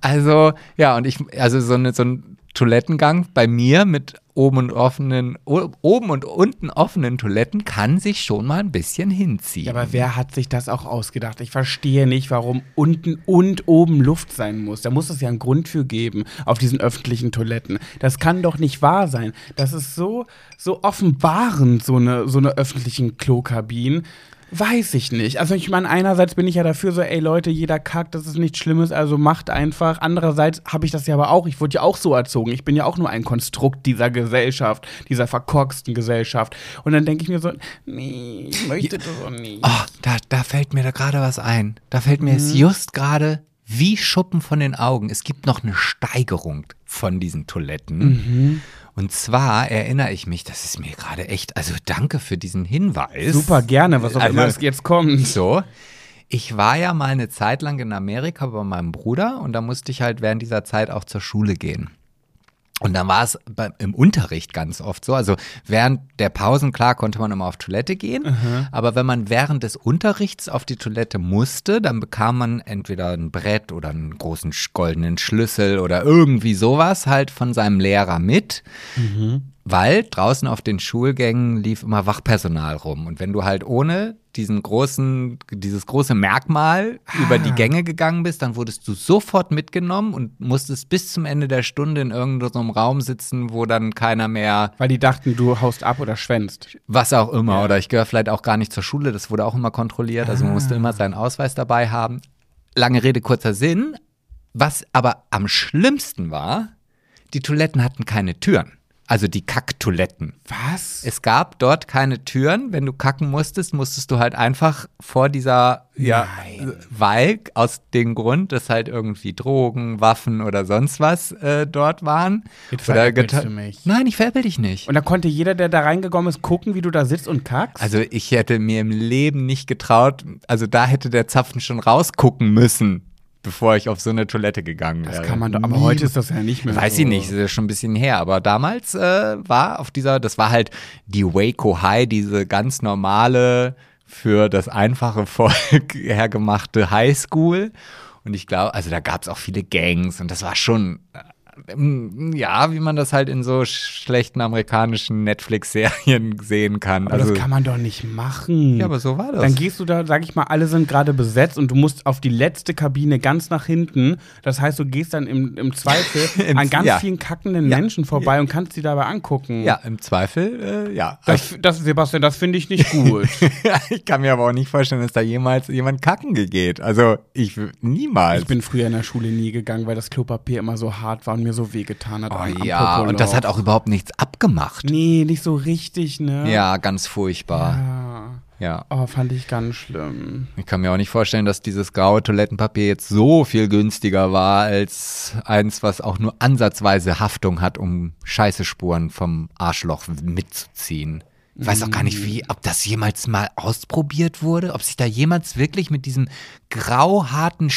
Also, ja, und ich, also so, eine, so ein Toilettengang bei mir mit oben und offenen, oben und unten offenen Toiletten kann sich schon mal ein bisschen hinziehen. Ja, aber wer hat sich das auch ausgedacht? Ich verstehe nicht, warum unten und oben Luft sein muss. Da muss es ja einen Grund für geben auf diesen öffentlichen Toiletten. Das kann doch nicht wahr sein. Das ist so, so offenbarend, so eine, so eine öffentlichen Klokabinen. Weiß ich nicht. Also ich meine, einerseits bin ich ja dafür so, ey Leute, jeder kackt, das ist nichts Schlimmes, also macht einfach. Andererseits habe ich das ja aber auch, ich wurde ja auch so erzogen. Ich bin ja auch nur ein Konstrukt dieser Gesellschaft, dieser verkorksten Gesellschaft. Und dann denke ich mir so, nee, ich möchte das auch nicht. Oh, da, da fällt mir da gerade was ein. Da fällt mir Mhm. jetzt just gerade wie Schuppen von den Augen. Es gibt noch eine Steigerung von diesen Toiletten. Mhm. Und zwar erinnere ich mich, das ist mir gerade echt, also danke für diesen Hinweis. Super gerne, was auch Also- immer es jetzt kommt. So. Ich war ja mal eine Zeit lang in Amerika bei meinem Bruder und da musste ich halt während dieser Zeit auch zur Schule gehen. Und dann war es im Unterricht ganz oft so. Also während der Pausen, klar, konnte man immer auf Toilette gehen. Aber wenn man während des Unterrichts auf die Toilette musste, dann bekam man entweder ein Brett oder einen großen goldenen Schlüssel oder irgendwie sowas halt von seinem Lehrer mit. Weil draußen auf den Schulgängen lief immer Wachpersonal rum. Und wenn du halt ohne diesen großen, dieses große Merkmal über die Gänge gegangen bist, dann wurdest du sofort mitgenommen und musstest bis zum Ende der Stunde in irgendeinem Raum sitzen, wo dann keiner mehr, Weil die dachten, du haust ab oder schwänzt. was auch immer, oder ich gehöre vielleicht auch gar nicht zur Schule, das wurde auch immer kontrolliert, also man musste immer seinen Ausweis dabei haben. Lange Rede, kurzer Sinn. Was aber am schlimmsten war, die Toiletten hatten keine Türen. Also die Kacktoiletten. Was? Es gab dort keine Türen. Wenn du kacken musstest, musstest du halt einfach vor dieser, ja, weil aus dem Grund, dass halt irgendwie Drogen, Waffen oder sonst was äh, dort waren. Jetzt oder du mich. Nein, ich veräppel dich nicht. Und da konnte jeder, der da reingekommen ist, gucken, wie du da sitzt und kackst? Also ich hätte mir im Leben nicht getraut, also da hätte der Zapfen schon rausgucken müssen, bevor ich auf so eine Toilette gegangen wäre. das kann man aber heute ist das ja nicht mehr Weiß so. ich nicht, das ist ja schon ein bisschen her, aber damals äh, war auf dieser, das war halt die Waco High, diese ganz normale, für das einfache Volk [laughs] hergemachte Highschool. Und ich glaube, also da gab es auch viele Gangs und das war schon, ja, wie man das halt in so schlechten amerikanischen Netflix-Serien [laughs] sehen kann. Aber also, das kann man doch nicht machen. ja, aber so war das. Dann gehst du da, sag ich mal, alle sind gerade besetzt und du musst auf die letzte Kabine ganz nach hinten. Das heißt, du gehst dann im, im Zweifel [laughs] Im- an ganz ja. vielen kackenden Ja. Menschen vorbei und kannst die dabei angucken. ja, im Zweifel, äh, ja. Das, das, Sebastian, das finde ich nicht gut. [laughs] ich kann mir aber auch nicht vorstellen, dass da jemals jemand kacken geht. Also ich niemals. ich bin früher in der Schule nie gegangen, weil das Klopapier immer so hart war und mir so wehgetan hat. oh ja, und das hat auch überhaupt nichts abgemacht. Nee, nicht so richtig, ne? Ja, ganz furchtbar. Ja. Ja. Oh, fand ich ganz schlimm. Ich kann mir auch nicht vorstellen, dass dieses graue Toilettenpapier jetzt so viel günstiger war als eins, was auch nur ansatzweise Haftung hat, um Scheißespuren vom Arschloch mitzuziehen. Ich weiß auch gar nicht, wie, ob das jemals mal ausprobiert wurde, ob sich da jemals wirklich mit diesem grauharten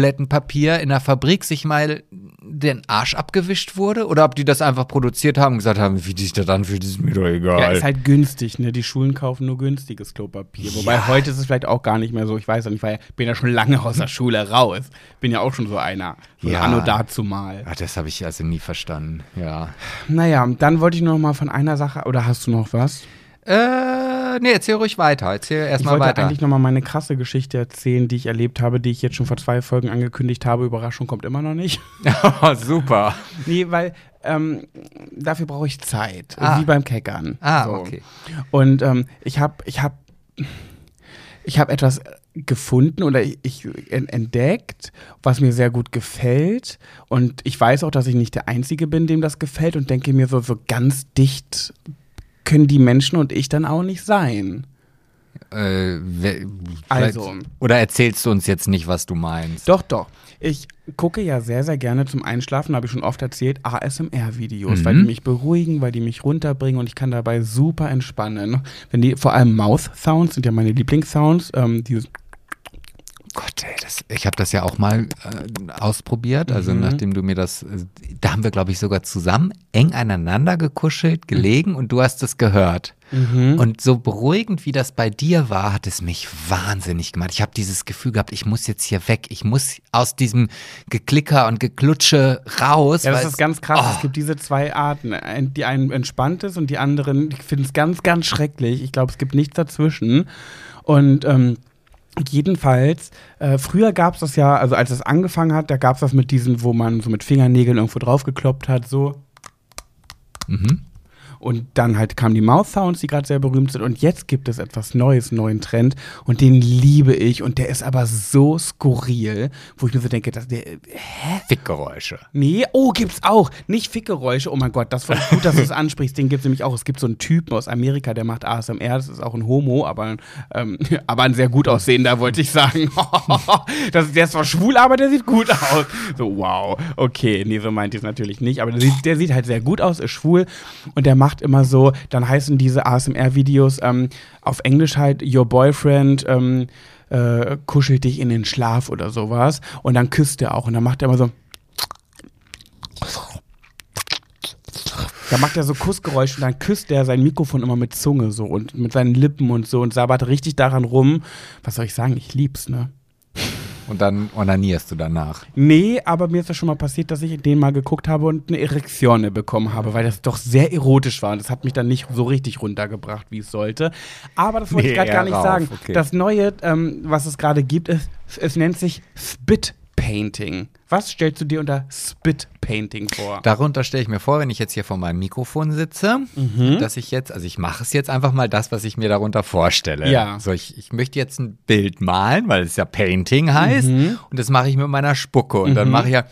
Steintoilettenpapier in der Fabrik sich mal den Arsch abgewischt wurde oder ob die das einfach produziert haben und gesagt haben, wie die sich das anfühlt, ist mir doch egal. Ja, ist halt günstig, ne? Die Schulen kaufen nur günstiges Klopapier. Wobei Ja. heute ist es vielleicht auch gar nicht mehr so. Ich weiß ja nicht, weil ich bin ja schon lange aus der Schule raus. Bin ja auch schon so einer. So Ja. Anno dazu mal. Ach, das habe ich also nie verstanden. Ja. Naja, dann wollte ich noch mal von einer Sache, oder hast du noch was? Äh, nee, erzähl ruhig weiter. Erzähl Ich erstmal wollte weiter. eigentlich nochmal meine krasse Geschichte erzählen, die ich erlebt habe, die ich jetzt schon vor zwei Folgen angekündigt habe. Überraschung kommt immer noch nicht. [laughs] Oh, super. Nee, weil ähm, dafür brauche ich Zeit. Ah. Wie beim Keckern. Ah, So. okay. Und ähm, ich habe ich hab, ich hab etwas gefunden oder ich, ich en- entdeckt, was mir sehr gut gefällt. Und ich weiß auch, dass ich nicht der Einzige bin, dem das gefällt und denke mir so, so ganz dicht können die Menschen und ich dann auch nicht sein. Äh, Also. Oder erzählst du uns jetzt nicht, was du meinst? Doch, doch. Ich gucke ja sehr, sehr gerne zum Einschlafen, habe ich schon oft erzählt, ASMR-Videos, weil die mich beruhigen, weil die mich runterbringen und ich kann dabei super entspannen. Wenn die, vor allem Mouth-Sounds sind ja meine Lieblingssounds, ähm, dieses Gott, ey, das, ich habe das ja auch mal äh, ausprobiert. Also Mhm. nachdem du mir das, äh, da haben wir, glaube ich, sogar zusammen eng aneinander gekuschelt, gelegen und du hast es gehört. Mhm. Und so beruhigend wie das bei dir war, hat es mich wahnsinnig gemacht. Ich habe dieses Gefühl gehabt, ich muss jetzt hier weg. Ich muss aus diesem Geklicker und Geklutsche raus. Ja, das ist ganz krass. Oh. Es gibt diese zwei Arten. Die einen entspannt ist und die anderen, ich finde es ganz, ganz schrecklich. Ich glaube, es gibt nichts dazwischen. Und ähm, jedenfalls, äh, früher gab es das ja, also als es angefangen hat, da gab es das mit diesen, wo man so mit Fingernägeln irgendwo draufgekloppt hat, so. Mhm. Und dann halt kamen die Mouth Sounds, die gerade sehr berühmt sind. Und jetzt gibt es etwas Neues, einen neuen Trend. Und den liebe ich. Und der ist aber so skurril, wo ich mir so denke, dass der, Fickgeräusche. Nee, oh, gibt's auch. Nicht Fickgeräusche. Oh mein Gott, das war gut, dass du es [laughs] ansprichst. Den gibt's nämlich auch. Es gibt so einen Typen aus Amerika, der macht ASMR. Das ist auch ein Homo, aber, ähm, [laughs] aber ein sehr gut aussehender, wollte ich sagen. [laughs] das, der ist zwar schwul, aber der sieht gut aus. So, wow. Okay, nee, so meint ich es natürlich nicht. Aber der sieht, der sieht halt sehr gut aus, ist schwul. Und der macht immer so, dann heißen diese ASMR-Videos ähm, auf Englisch halt Your Boyfriend, ähm, äh, kuschelt dich in den Schlaf oder sowas. Und dann küsst er auch. Und dann macht er immer so. Da macht er so Kussgeräusche und dann küsst er sein Mikrofon immer mit Zunge so und mit seinen Lippen und so und sabbert richtig daran rum. Was soll ich sagen? Ich lieb's, ne? Und dann onanierst du danach. Nee, aber mir ist das schon mal passiert, dass ich den mal geguckt habe und eine Erektion bekommen habe, weil das doch sehr erotisch war. Und das hat mich dann nicht so richtig runtergebracht, wie es sollte. Aber das wollte Nee, ich gerade gar nicht rauf, sagen. okay. Das Neue, ähm, was es gerade gibt, ist, es nennt sich Spit Painting. Was stellst du dir unter Spit Painting vor? Darunter stelle ich mir vor, wenn ich jetzt hier vor meinem Mikrofon sitze, Mhm. dass ich jetzt, also ich mache es jetzt einfach mal das, was ich mir darunter vorstelle. Ja. So, ich, ich möchte jetzt ein Bild malen, weil es ja Painting heißt. Mhm. Und das mache ich mit meiner Spucke. Und dann mache ich ja.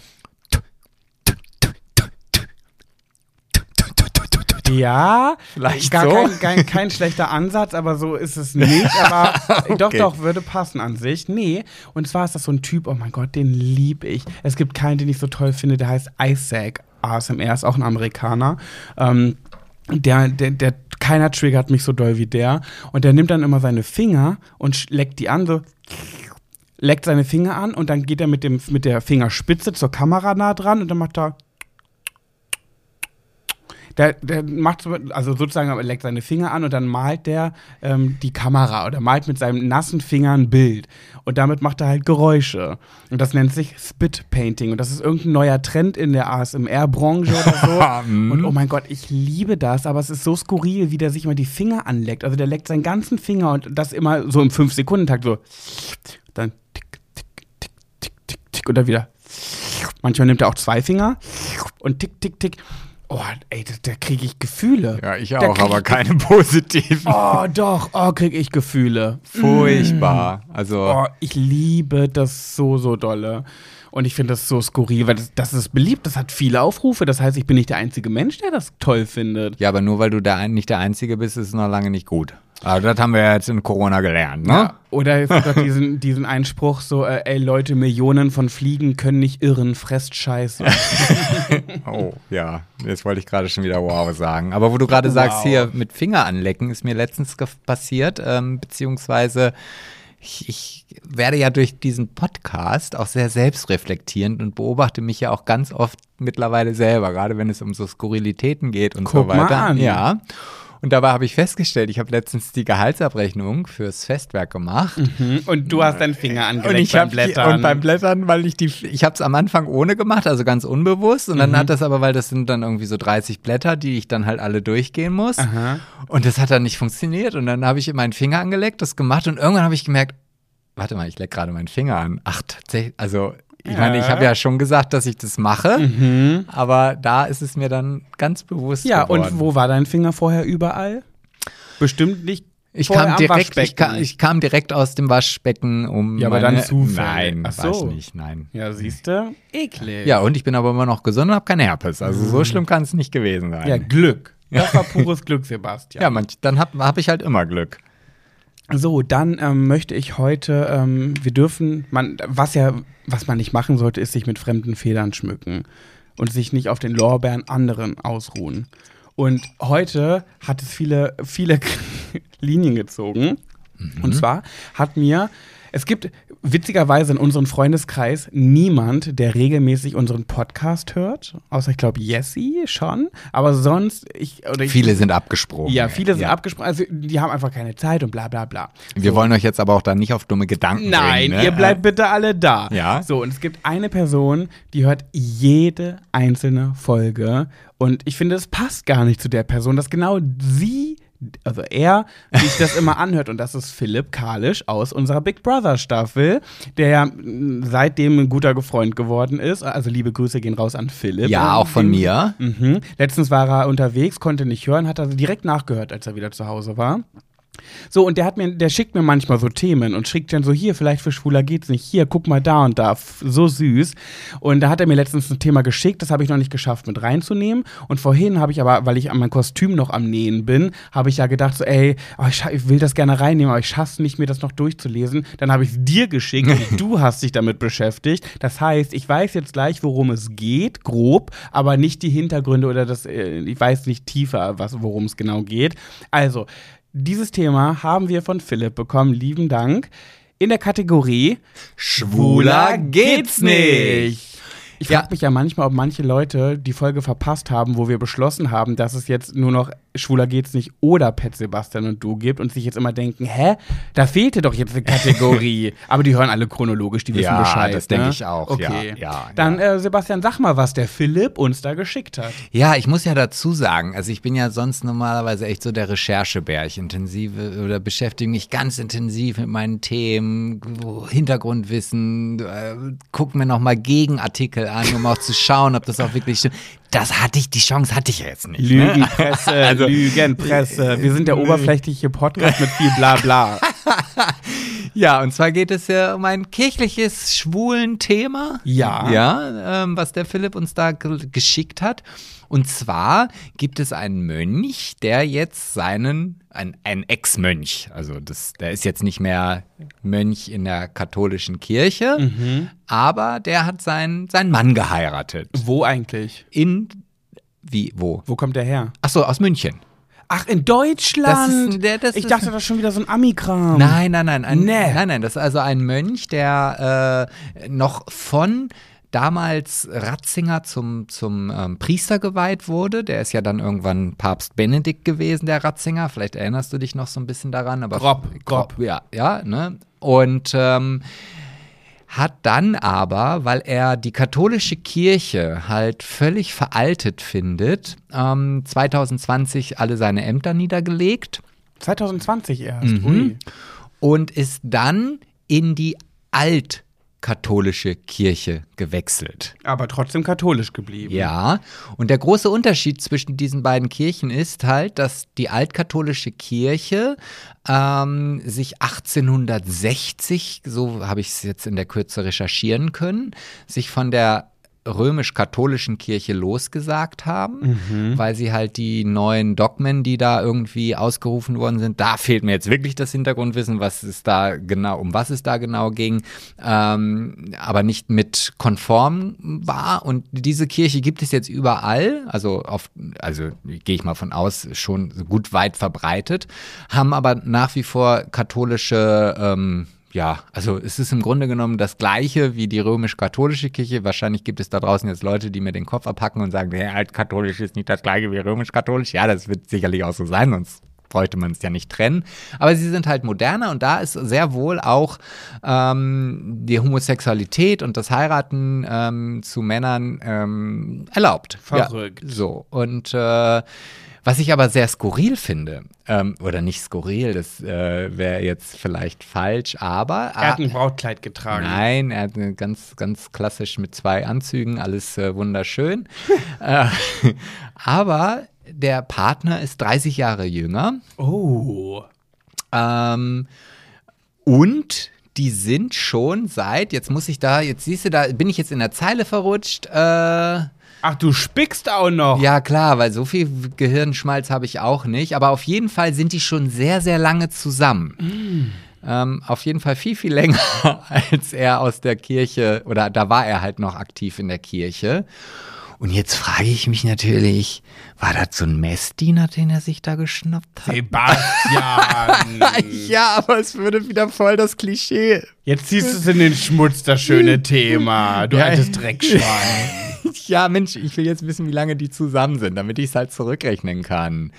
Ja, Vielleicht gar so. kein, kein, kein schlechter Ansatz, aber so ist es nicht. Aber [laughs] doch, Okay. doch, würde passen an sich. Nee, und zwar ist das so ein Typ, oh mein Gott, den lieb ich. Es gibt keinen, den ich so toll finde, der heißt Isaac ASMR, ist auch ein Amerikaner. Ähm, der, der, der, keiner triggert mich so doll wie der. Und der nimmt dann immer seine Finger und leckt die an, so leckt seine Finger an und dann geht er mit, dem, mit der Fingerspitze zur Kamera nah dran und dann macht er der, der macht so, also sozusagen er leckt seine Finger an und dann malt der ähm, die Kamera oder malt mit seinem nassen Finger ein Bild. Und damit macht er halt Geräusche. Und das nennt sich Spit Painting. Und das ist irgendein neuer Trend in der ASMR-Branche oder so. [laughs] und oh mein Gott, ich liebe das, aber es ist so skurril, wie der sich immer die Finger anleckt. Also der leckt seinen ganzen Finger und das immer so im 5-Sekunden-Takt so. Dann tick, tick, tick, tick, tick, tick und dann wieder. Manchmal nimmt er auch zwei Finger und tick, tick, tick. Oh, ey, da, da kriege ich Gefühle. Ja, ich auch, aber ich- keine positiven. Oh, doch, oh, kriege ich Gefühle. Furchtbar. Also. Oh, ich liebe das so, so dolle. Und ich finde das so skurril, weil das, das ist beliebt, das hat viele Aufrufe. Das heißt, ich bin nicht der einzige Mensch, der das toll findet. Ja, aber nur weil du da nicht der Einzige bist, ist es noch lange nicht gut. Aber das haben wir ja jetzt in Corona gelernt, ne? Ja. Oder es gibt doch diesen, diesen Einspruch so, äh, ey Leute, Millionen von Fliegen können nicht irren, fresst Scheiße. [laughs] Oh, ja. Jetzt wollte ich gerade schon wieder wow sagen. Aber wo du gerade sagst, Wow. hier mit Finger anlecken, ist mir letztens passiert, ähm, beziehungsweise ich, ich werde ja durch diesen Podcast auch sehr selbstreflektierend und beobachte mich ja auch ganz oft mittlerweile selber, gerade wenn es um so Skurrilitäten geht und Guck so mal weiter. an. Ja. Und dabei habe ich festgestellt, ich habe letztens die Gehaltsabrechnung fürs Festwerk gemacht. Mhm. Und du hast deinen Finger Und angelegt ich beim Blättern. Und beim Blättern, weil ich die, ich habe es am Anfang ohne gemacht, also ganz unbewusst. Und dann hat das aber, weil das sind dann irgendwie so 30 Blätter, die ich dann halt alle durchgehen muss. Aha. Und das hat dann nicht funktioniert. Und dann habe ich meinen Finger angelegt, das gemacht. Und irgendwann habe ich gemerkt, warte mal, ich lecke gerade meinen Finger an. Ach, tatsächlich, also ich Ja. meine, ich habe ja schon gesagt, dass ich das mache. Mhm. Aber da ist es mir dann ganz bewusst Ja, geworden. und wo war dein Finger vorher überall? Bestimmt nicht. Ich kam, am direkt, ich, kam, ich kam direkt aus dem Waschbecken, um. Ja, aber meine, dann zufällig. Nein, Ach so. nicht, nein. Ja, siehst du? Eklig. Ja, und ich bin aber immer noch gesund und habe keine Herpes. Also so schlimm kann es nicht gewesen sein. Mhm. Ja, Glück. Das war pures Glück, Sebastian. Ja, manch, dann habe hab ich halt immer Glück. So, dann ähm, möchte ich heute, ähm, wir dürfen, man, was ja, was man nicht machen sollte, ist sich mit fremden Federn schmücken und sich nicht auf den Lorbeeren anderen ausruhen. Und heute hat es viele, viele [laughs] Linien gezogen. Und zwar hat mir, es gibt witzigerweise in unserem Freundeskreis niemand, der regelmäßig unseren Podcast hört, außer ich glaube Jessie schon, aber sonst ich oder ich, Viele sind abgesprungen. ja, viele sind Ja. abgesprochen, also die haben einfach keine Zeit und bla bla bla. Wir wollen euch jetzt aber auch da nicht auf dumme Gedanken Nein, bringen. ne? ihr bleibt bitte alle da. Ja. So, und es gibt eine Person, die hört jede einzelne Folge. Und ich finde, es passt gar nicht zu der Person, dass genau sie, also er, sich das immer anhört. Und das ist Philipp Kalisch aus unserer Big Brother Staffel, der ja mm, seitdem ein guter Freund geworden ist. Also liebe Grüße gehen raus an Philipp. Ja, auch von mir. Mhm. Letztens war er unterwegs, konnte nicht hören, hat also direkt nachgehört, als er wieder zu Hause war. So, und der hat mir, der schickt mir manchmal so Themen und schickt dann so, hier, vielleicht für Schwuler geht's nicht, hier, guck mal da und da, so süß. Und da hat er mir letztens ein Thema geschickt, das habe ich noch nicht geschafft mit reinzunehmen. Und vorhin habe ich aber, weil ich an meinem Kostüm noch am Nähen bin, habe ich ja gedacht so, ey, oh, ich, ich will das gerne reinnehmen, aber ich schaff's nicht, mir das noch durchzulesen. Dann habe ich es dir geschickt und du [laughs] hast dich damit beschäftigt. Das heißt, ich weiß jetzt gleich, worum es geht, grob, aber nicht die Hintergründe oder das, äh, ich weiß nicht tiefer, was, worum es genau geht. Also, dieses Thema haben wir von Philipp bekommen. Lieben Dank. In der Kategorie Schwuler geht's nicht. Ich Ja. frage mich ja manchmal, ob manche Leute die Folge verpasst haben, wo wir beschlossen haben, dass es jetzt nur noch Schwuler geht's nicht oder Pet Sebastian und du gibt und sich jetzt immer denken, hä, da fehlte doch jetzt eine Kategorie. [laughs] Aber die hören alle chronologisch, die wissen Ja, Bescheid. das ne? denke ich auch, Okay. ja, ja, Dann Äh, Sebastian, sag mal, was der Philipp uns da geschickt hat. Ja, ich muss ja dazu sagen, also ich bin ja sonst normalerweise echt so der Recherchebär. Ich intensive oder beschäftige mich ganz intensiv mit meinen Themen, Hintergrundwissen, äh, guck mir nochmal Gegenartikel an, um auch zu schauen, ob das auch wirklich stimmt. Das hatte ich, die Chance hatte ich ja jetzt nicht. Ne? Lügenpresse, [laughs] Also- Lügenpresse. Wir sind der oberflächliche Podcast mit viel Blabla. [laughs] Ja, und zwar geht es ja um ein kirchliches schwulen Thema. Ja. Ja, ähm, was der Philipp uns da ge geschickt hat. Und zwar gibt es einen Mönch, der jetzt seinen, ein, ein Ex-Mönch, also das, der ist jetzt nicht mehr Mönch in der katholischen Kirche, Mhm. aber der hat seinen, seinen Mann geheiratet. Wo eigentlich? In, wie, wo? Wo kommt der her? Ach so, aus München. Ach, in Deutschland. Ist- der- ich dachte, das ist schon wieder so ein Ami-Kram. Nein, nein, nein. Ein, Nee. Nein, nein, das ist also ein Mönch, der äh, noch von damals Ratzinger zum, zum ähm, Priester geweiht wurde. Der ist ja dann irgendwann Papst Benedikt gewesen, der Ratzinger. Vielleicht erinnerst du dich noch so ein bisschen daran. Aber Grob, grob. Ja, ja, ne? Und ähm, hat dann aber, weil er die katholische Kirche halt völlig veraltet findet, ähm, 2020 alle seine Ämter niedergelegt 2020 erst. Mhm. Ui. und ist dann in die altkatholische Kirche gewechselt. Aber trotzdem katholisch geblieben. Ja, und der große Unterschied zwischen diesen beiden Kirchen ist halt, dass die altkatholische Kirche ähm, sich 1860, so habe ich es jetzt in der Kürze recherchieren können, sich von der römisch-katholischen Kirche losgesagt haben, weil sie halt die neuen Dogmen, die da irgendwie ausgerufen worden sind, da fehlt mir jetzt wirklich das Hintergrundwissen, was es da genau, um was es da genau ging, ähm, aber nicht mit konform war. Und diese Kirche gibt es jetzt überall, also auf, also gehe ich mal von aus, schon gut weit verbreitet, haben aber nach wie vor katholische ähm, ja, also es ist im Grunde genommen das gleiche wie die römisch-katholische Kirche. Wahrscheinlich gibt es da draußen jetzt Leute, die mir den Kopf abhacken und sagen, ja, altkatholisch ist nicht das gleiche wie römisch-katholisch. Ja, das wird sicherlich auch so sein, sonst bräuchte man es ja nicht trennen. Aber sie sind halt moderner und da ist sehr wohl auch ähm, die Homosexualität und das Heiraten ähm, zu Männern ähm, erlaubt. Verrückt. Ja, so. Und äh, was ich aber sehr skurril finde, ähm, oder nicht skurril, das äh, wäre jetzt vielleicht falsch, aber. Er hat ein Brautkleid getragen. Nein, er hat ganz, ganz klassisch mit zwei Anzügen, alles äh, wunderschön. [laughs] äh, aber der Partner ist 30 Jahre jünger Oh. ähm, und die sind schon seit, jetzt muss ich da, jetzt siehst du, da bin ich jetzt in der Zeile verrutscht. Äh, Ach, du spickst auch noch. ja, klar, weil so viel Gehirnschmalz habe ich auch nicht. Aber auf jeden Fall sind die schon sehr, sehr lange zusammen. Ähm, auf jeden Fall viel, viel [laughs] länger, als er aus der Kirche, oder da war er halt noch aktiv in der Kirche. Und jetzt frage ich mich natürlich, war das so ein Messdiener, den er sich da geschnappt hat? Sebastian. [laughs] Ja, aber es würde wieder voll das Klischee. Jetzt ziehst du es in den Schmutz, das schöne [laughs] Thema. Du Ja. altes Dreckschwein. [laughs] Ja, Mensch, ich will jetzt wissen, wie lange die zusammen sind, damit ich es halt zurückrechnen kann.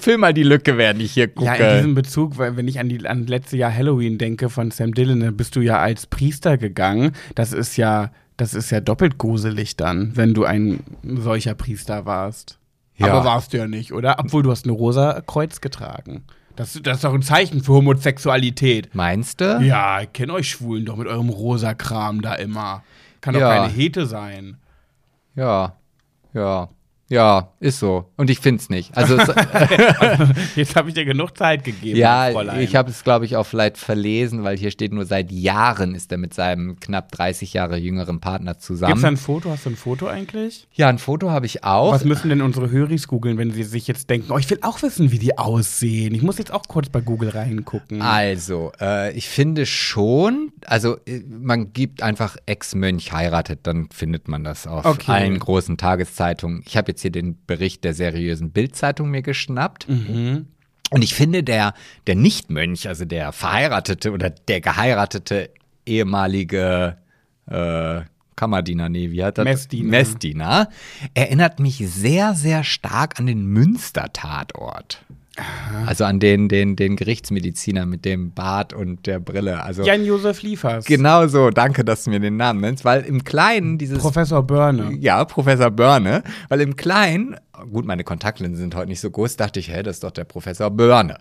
Füll mal die Lücke, während ich hier gucke. Ja, in diesem Bezug, weil wenn ich an die an letzte Jahr Halloween denke von Sam Dillon, dann bist du ja als Priester gegangen. Das ist ja, das ist ja doppelt gruselig dann, wenn du ein solcher Priester warst. Ja. Aber warst du ja nicht, oder? Obwohl du hast ein rosa Kreuz getragen. Das, das ist doch ein Zeichen für Homosexualität. Meinst du? Ja, ich kenne euch Schwulen doch mit eurem rosa Kram da immer. Kann doch Ja. keine Hete sein. Ja, ja, ja, ist so. Und ich find's nicht. Also, es, [laughs] Jetzt habe ich dir genug Zeit gegeben, ja, Fräulein. ich habe es, glaube ich, auch vielleicht verlesen, weil hier steht nur seit Jahren ist er mit seinem knapp 30 Jahre jüngeren Partner Gibt's zusammen. da ein Foto? Hast du ein Foto eigentlich? ja, ein Foto habe ich auch. Was müssen denn unsere Höris googeln, wenn sie sich jetzt denken, oh, ich will auch wissen, wie die aussehen. Ich muss jetzt auch kurz bei Google reingucken. Also, äh, ich finde schon, also äh, man gibt einfach Ex-Mönch heiratet, dann findet man das auf Okay. allen großen Tageszeitungen. Ich habe jetzt hier den Bericht der seriösen Bildzeitung mir geschnappt. Mhm. Und ich finde, der, der Nicht-Mönch, also der verheiratete oder der geheiratete ehemalige äh, Kammerdiener, nee, wie hat das? Messdiener. Messdiener, erinnert mich sehr, sehr stark an den Münster-Tatort. Also an den, den, den Gerichtsmediziner mit dem Bart und der Brille. Also Jan-Josef Liefers. genau so, danke, dass du mir den Namen nennst, weil im Kleinen dieses Professor Börne. ja, Professor Börne, weil im Kleinen, gut, meine Kontaktlinsen sind heute nicht so groß, dachte ich, hä, das ist doch der Professor Börne,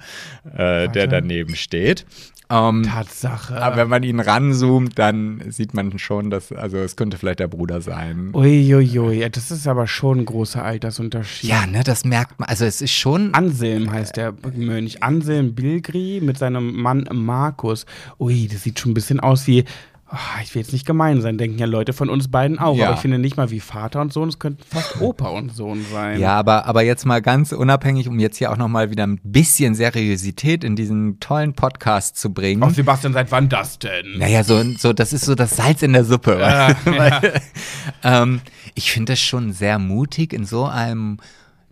äh, der daneben steht. Ähm, Tatsache. aber wenn man ihn ranzoomt, dann sieht man schon, dass, also es könnte vielleicht der Bruder sein. Uiuiui, ja, das ist aber schon ein großer Altersunterschied. Ja, ne, das merkt man, also es ist schon, Anselm heißt der Mönch. Anselm Bilgri mit seinem Mann Markus. Ui, das sieht schon ein bisschen aus wie. Oh, ich will jetzt nicht gemein sein, denken ja Leute von uns beiden auch. Ja. Aber ich finde nicht mal wie Vater und Sohn, es könnten fast [laughs] Opa und Sohn sein. ja, aber, aber jetzt mal ganz unabhängig, um jetzt hier auch nochmal wieder ein bisschen Seriosität in diesen tollen Podcast zu bringen. Ach, Sebastian, seit wann das denn? Naja, so, so, das ist so das Salz in der Suppe. [laughs] Ja, Weil, [laughs] ähm, ich finde das schon sehr mutig in so einem,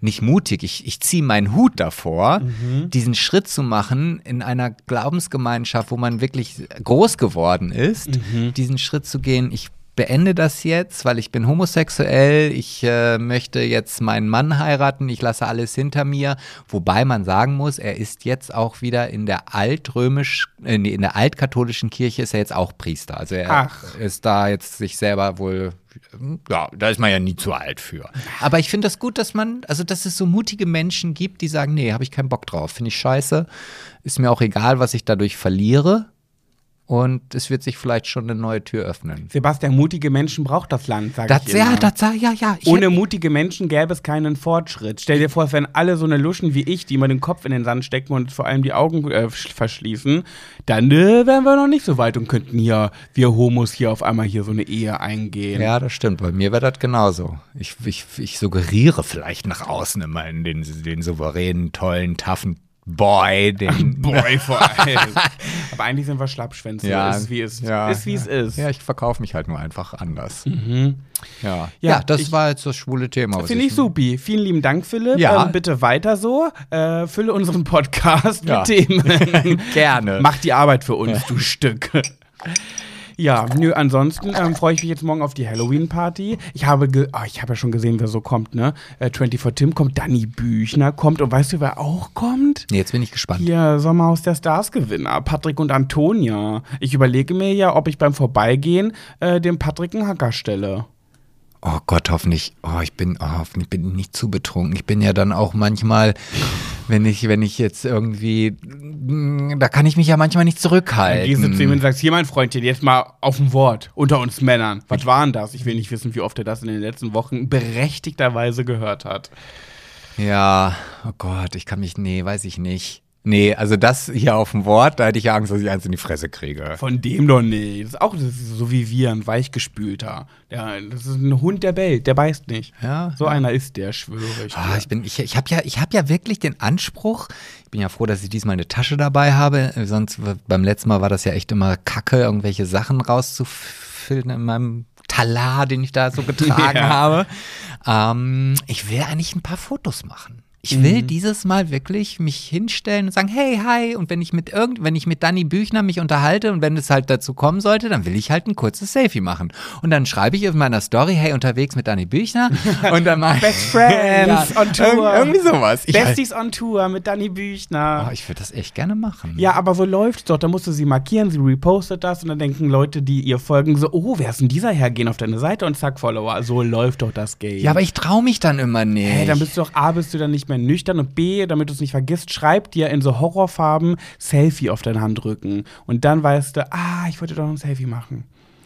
nicht mutig, ich, ich ziehe meinen Hut davor, diesen Schritt zu machen in einer Glaubensgemeinschaft, wo man wirklich groß geworden ist, diesen Schritt zu gehen, ich beende das jetzt, weil ich bin homosexuell, ich äh, möchte jetzt meinen Mann heiraten, ich lasse alles hinter mir, wobei man sagen muss, er ist jetzt auch wieder in der altrömisch, äh, in der altkatholischen Kirche ist er jetzt auch Priester. Also er Ach. ist da jetzt sich selber wohl, ja, da ist man ja nie zu alt für. Aber ich finde das gut, dass man, also dass es so mutige Menschen gibt, die sagen, nee, habe ich keinen Bock drauf, finde ich scheiße, ist mir auch egal, was ich dadurch verliere. Und es wird sich vielleicht schon eine neue Tür öffnen. Sebastian, mutige Menschen braucht das Land, sag Das, ich ja, immer. das, ja, ja. Ich Ohne mutige Menschen gäbe es keinen Fortschritt. Stell dir vor, es wären alle so eine Luschen wie ich, die immer den Kopf in den Sand stecken und vor allem die Augen äh, sch- verschließen, dann äh, wären wir noch nicht so weit und könnten hier, wir Homos hier auf einmal hier so eine Ehe eingehen. Ja, das stimmt. Bei mir wäre das genauso. Ich, ich, ich suggeriere vielleicht nach außen immer in den, den souveränen, tollen, toughen Boy, den, Boy, vor allem. [laughs] Aber eigentlich sind wir Schlappschwänze. Ja, ist wie es ja, ist. Wie es ist. Ja, ich verkaufe mich halt nur einfach anders. Mhm. Ja. Ja, ja, das ich- war jetzt das schwule Thema. Finde ich supi. Vielen lieben Dank, Philipp. Ja. Ähm, bitte weiter so. Äh, fülle unseren Podcast Ja. mit Themen. [laughs] Gerne. Mach die Arbeit für uns, du Stück. [laughs] Ja, nö, ansonsten ähm, freue ich mich jetzt morgen auf die Halloween-Party. Ich habe ge ah, ich habe ja schon gesehen, wer so kommt, ne? Äh, 24 Tim kommt, Danny Büchner kommt und weißt du, wer auch kommt? Nee, jetzt bin ich gespannt. Hier, Sommerhaus der Stars-Gewinner, Patrick und Antonia. Ich überlege mir ja, ob ich beim Vorbeigehen äh, dem Patrick einen Hacker stelle. Oh Gott, hoffentlich, oh, ich bin, oh, hoffentlich bin ich nicht zu betrunken. Ich bin ja dann auch manchmal, wenn ich, wenn ich jetzt irgendwie, mm, da kann ich mich ja manchmal nicht Dann gehst du zurückhalten. zu ihm und sagst, hier mein Freundchen, jetzt mal auf ein Wort unter uns Männern. Was war denn das? Ich will nicht wissen, wie oft er das in den letzten Wochen berechtigterweise gehört hat. Ja, oh Gott, ich kann mich, nee, weiß ich nicht. Nee, also das hier auf dem Wort, da hätte ich ja Angst, dass ich eins in die Fresse kriege. Von dem doch nicht. Das ist auch das ist so wie wir, ein weichgespülter. Ja, das ist ein Hund, der bellt, der beißt nicht. Ja, So einer ist der, schwöre ich. Ah, ich bin, ich, ich habe ja, ich habe ja wirklich den Anspruch. Ich bin ja froh, dass ich diesmal eine Tasche dabei habe. Sonst beim letzten Mal war das ja echt immer Kacke, irgendwelche Sachen rauszufüllen in meinem Talar, den ich da so getragen [laughs] Ja. habe. Ähm, ich will eigentlich ein paar Fotos machen. Ich will Mhm. dieses Mal wirklich mich hinstellen und sagen, hey, hi. Und wenn ich mit irgend, wenn ich mit Danny Büchner mich unterhalte und wenn es halt dazu kommen sollte, dann will ich halt ein kurzes Selfie machen. Und dann schreibe ich in meiner Story, hey, unterwegs mit Danny Büchner. [laughs] Und dann mal Best Friends on Tour. Irg- Irgendwie sowas. Ich, Besties on Tour mit Danny Büchner. oh, ich würde das echt gerne machen. Ja, aber so läuft's doch. Da musst du sie markieren, sie repostet das und dann denken Leute, die ihr folgen, so, oh, wer ist denn dieser Herr? Gehen auf deine Seite und zack, Follower. So läuft doch das Game. Ja, aber ich traue mich dann immer nicht. Hey, dann bist du doch A, bist du dann nicht mehr nüchtern und B, damit du es nicht vergisst, schreib dir in so Horrorfarben Selfie auf deinen Handrücken. Und dann weißt du, ah, ich wollte doch ein Selfie machen.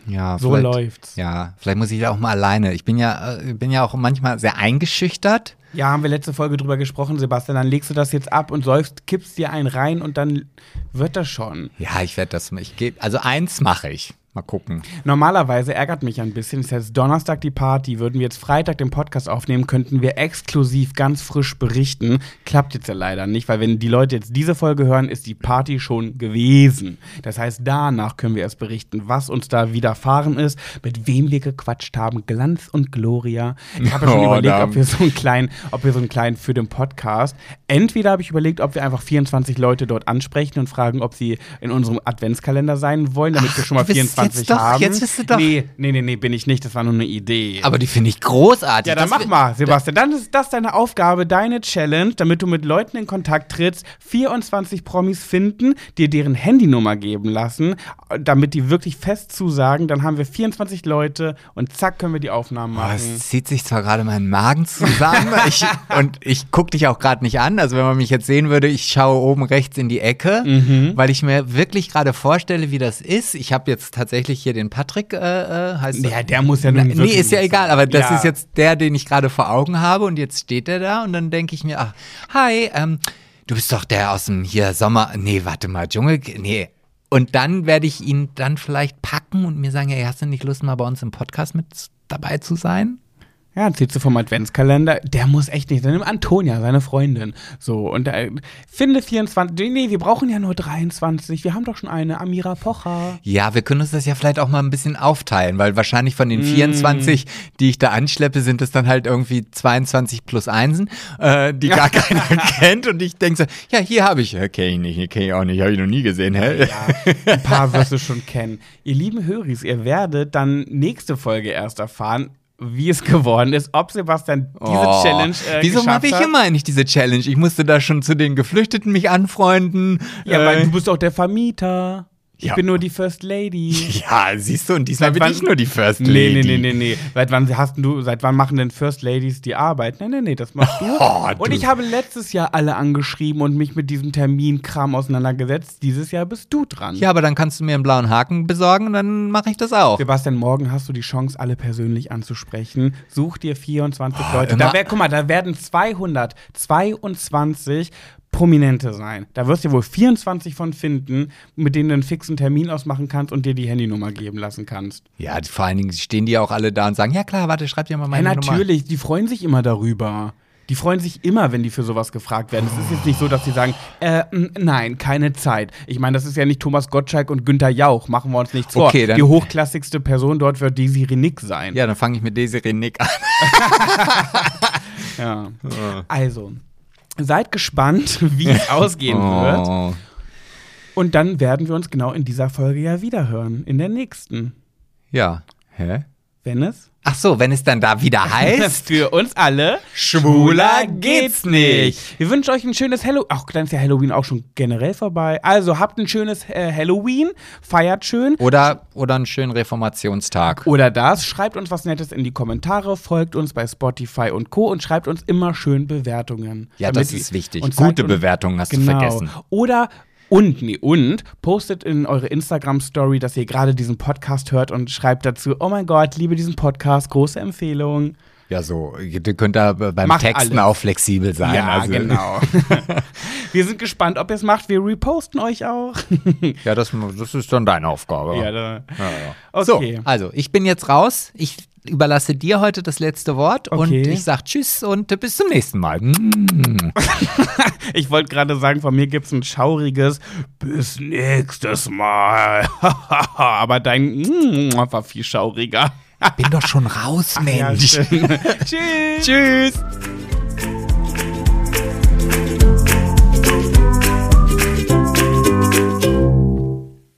ja, So läuft's. Ja, vielleicht muss ich da auch mal alleine. Ich bin ja, äh, bin ja auch manchmal sehr eingeschüchtert. Ja, haben wir letzte Folge drüber gesprochen, Sebastian. Dann legst du das jetzt ab und säufst, kippst dir einen rein und dann wird das schon. Ja, ich werde das, ich gebe, also eins mache ich. Mal gucken. Normalerweise ärgert mich ein bisschen. Ist jetzt Donnerstag die Party. Würden wir jetzt Freitag den Podcast aufnehmen, könnten wir exklusiv ganz frisch berichten. Klappt jetzt ja leider nicht, weil wenn die Leute jetzt diese Folge hören, ist die Party schon gewesen. Das heißt, danach können wir erst berichten, was uns da widerfahren ist, mit wem wir gequatscht haben. Glanz und Gloria. Ich habe ja schon [laughs] Oh, überlegt, ob wir so einen kleinen, ob wir so einen kleinen für den Podcast. Entweder habe ich überlegt, ob wir einfach 24 Leute dort ansprechen und fragen, ob sie in unserem Adventskalender sein wollen, damit wir schon mal du bist 24 jetzt doch- haben. jetzt bist du doch- Nee, nee, nee, nee, bin ich nicht. Das war nur eine Idee. Aber die finde ich großartig. ja, dann Das mach mal, Sebastian. Dann ist das deine Aufgabe, deine Challenge, damit du mit Leuten in Kontakt trittst, 24 Promis finden, dir deren Handynummer geben lassen, damit die wirklich fest zusagen. Dann haben wir 24 Leute und zack, können wir die Aufnahmen Boah, machen. es zieht sich zwar gerade mein Magen zusammen [laughs] ich, und ich gucke dich auch gerade nicht an. Also wenn man mich jetzt sehen würde, ich schaue oben rechts in die Ecke, Mhm. weil ich mir wirklich gerade vorstelle, wie das ist. Ich habe jetzt tatsächlich hier den Patrick, äh, äh, heißt Ja, der muss ja nun Nee, ist ja egal, aber das Ja. ist jetzt der, den ich gerade vor Augen habe und jetzt steht er da und dann denke ich mir, ach, hi, ähm, du bist doch der aus dem hier Sommer, nee, warte mal, Dschungel, nee. Und dann werde ich ihn dann vielleicht packen und mir sagen, hey, hast du nicht Lust, mal bei uns im Podcast mit dabei zu sein? Ja, ziehst du vom Adventskalender. Der muss echt nicht. Dann nimm Antonia, seine Freundin. So, und äh, finde 24. Nee, wir brauchen ja nur 23. Wir haben doch schon eine, Amira Pocher. Ja, wir können uns das ja vielleicht auch mal ein bisschen aufteilen, weil wahrscheinlich von Mm. den 24, die ich da anschleppe, sind es dann halt irgendwie 22 plus Einsen, äh, die gar [laughs] keiner kennt. Und ich denke so, ja, hier habe ich, äh, kenne ich nicht, kenne ich auch nicht, habe ich noch nie gesehen. Hä? Ein paar wirst du schon kennen. Ihr lieben Höris, ihr werdet dann nächste Folge erst erfahren, wie es geworden ist, ob Sebastian diese Oh, Challenge äh, Wieso mache ich hat. immer eigentlich diese Challenge? Ich musste da schon zu den Geflüchteten mich anfreunden. Ja, äh, weil du bist auch der Vermieter. Ich Ja. bin nur die First Lady. [laughs] ja, siehst du, und diesmal Seit bin ich nur die First Nee, Lady. nee, nee, nee, nee. Seit wann hast du, seit wann machen denn First Ladies die Arbeit? Nee, nee, nee, das machst du. [laughs] Oh, und du. ich habe letztes Jahr alle angeschrieben und mich mit diesem Terminkram auseinandergesetzt. Dieses Jahr bist du dran. Ja, aber dann kannst du mir einen blauen Haken besorgen und dann mache ich das auch. Sebastian, morgen hast du die Chance, alle persönlich anzusprechen. Such dir 24 Leute. immer- Da wär, guck mal, da werden 222 Prominente sein. Da wirst du wohl 24 von finden, mit denen du einen fixen Termin ausmachen kannst und dir die Handynummer geben lassen kannst. Ja, vor allen Dingen stehen die auch alle da und sagen, ja klar, warte, schreib dir mal Ja, meine Nummer. natürlich, die freuen sich immer darüber. Die freuen sich immer, wenn die für sowas gefragt werden. Es ist jetzt nicht so, dass sie sagen, äh, nein, keine Zeit. Ich meine, das ist ja nicht Thomas Gottschalk und Günther Jauch, machen wir uns nichts vor. Okay, die hochklassigste Person dort wird Desi Renick sein. Ja, dann fange ich mit Desiree Nick an. [laughs] [laughs] Ja. Also, seid gespannt, [laughs] wie es ausgehen [laughs] wird. Oh. Und dann werden wir uns genau in dieser Folge ja wiederhören. In der nächsten. Ja. Hä? Wenn es Ach so, wenn es dann da wieder [laughs] heißt. für uns alle Schwuler geht's nicht. Wir wünschen euch ein schönes Halloween. Ach, dann ist ja Halloween auch schon generell vorbei. Also habt ein schönes äh, Halloween, feiert schön. Oder, oder einen schönen Reformationstag. Oder das, schreibt uns was Nettes in die Kommentare, folgt uns bei Spotify und Co. und schreibt uns immer schön Bewertungen. Ja, das ist wichtig. und Gute Bewertungen hast du genau. vergessen. Oder und, nee, und, postet in eure Instagram-Story, dass ihr gerade diesen Podcast hört und schreibt dazu, oh mein Gott, liebe diesen Podcast, große Empfehlung. Ja, so, ihr könnt da beim Macht Texten alles. auch flexibel sein. ja, also, genau. [laughs] [laughs] wir sind gespannt, ob ihr es macht. Wir reposten euch auch. [laughs] Ja, das, das ist dann deine Aufgabe. ja, da, So, okay. also ich bin jetzt raus. Ich überlasse dir heute das letzte Wort und Okay. ich sag Tschüss und bis zum nächsten Mal. [laughs] Ich wollte gerade sagen, von mir gibt es ein schauriges Bis nächstes Mal. [laughs] Aber dein war viel schauriger. Bin doch schon raus, Ja, Mensch. stimmt. [laughs] Tschüss. Tschüss.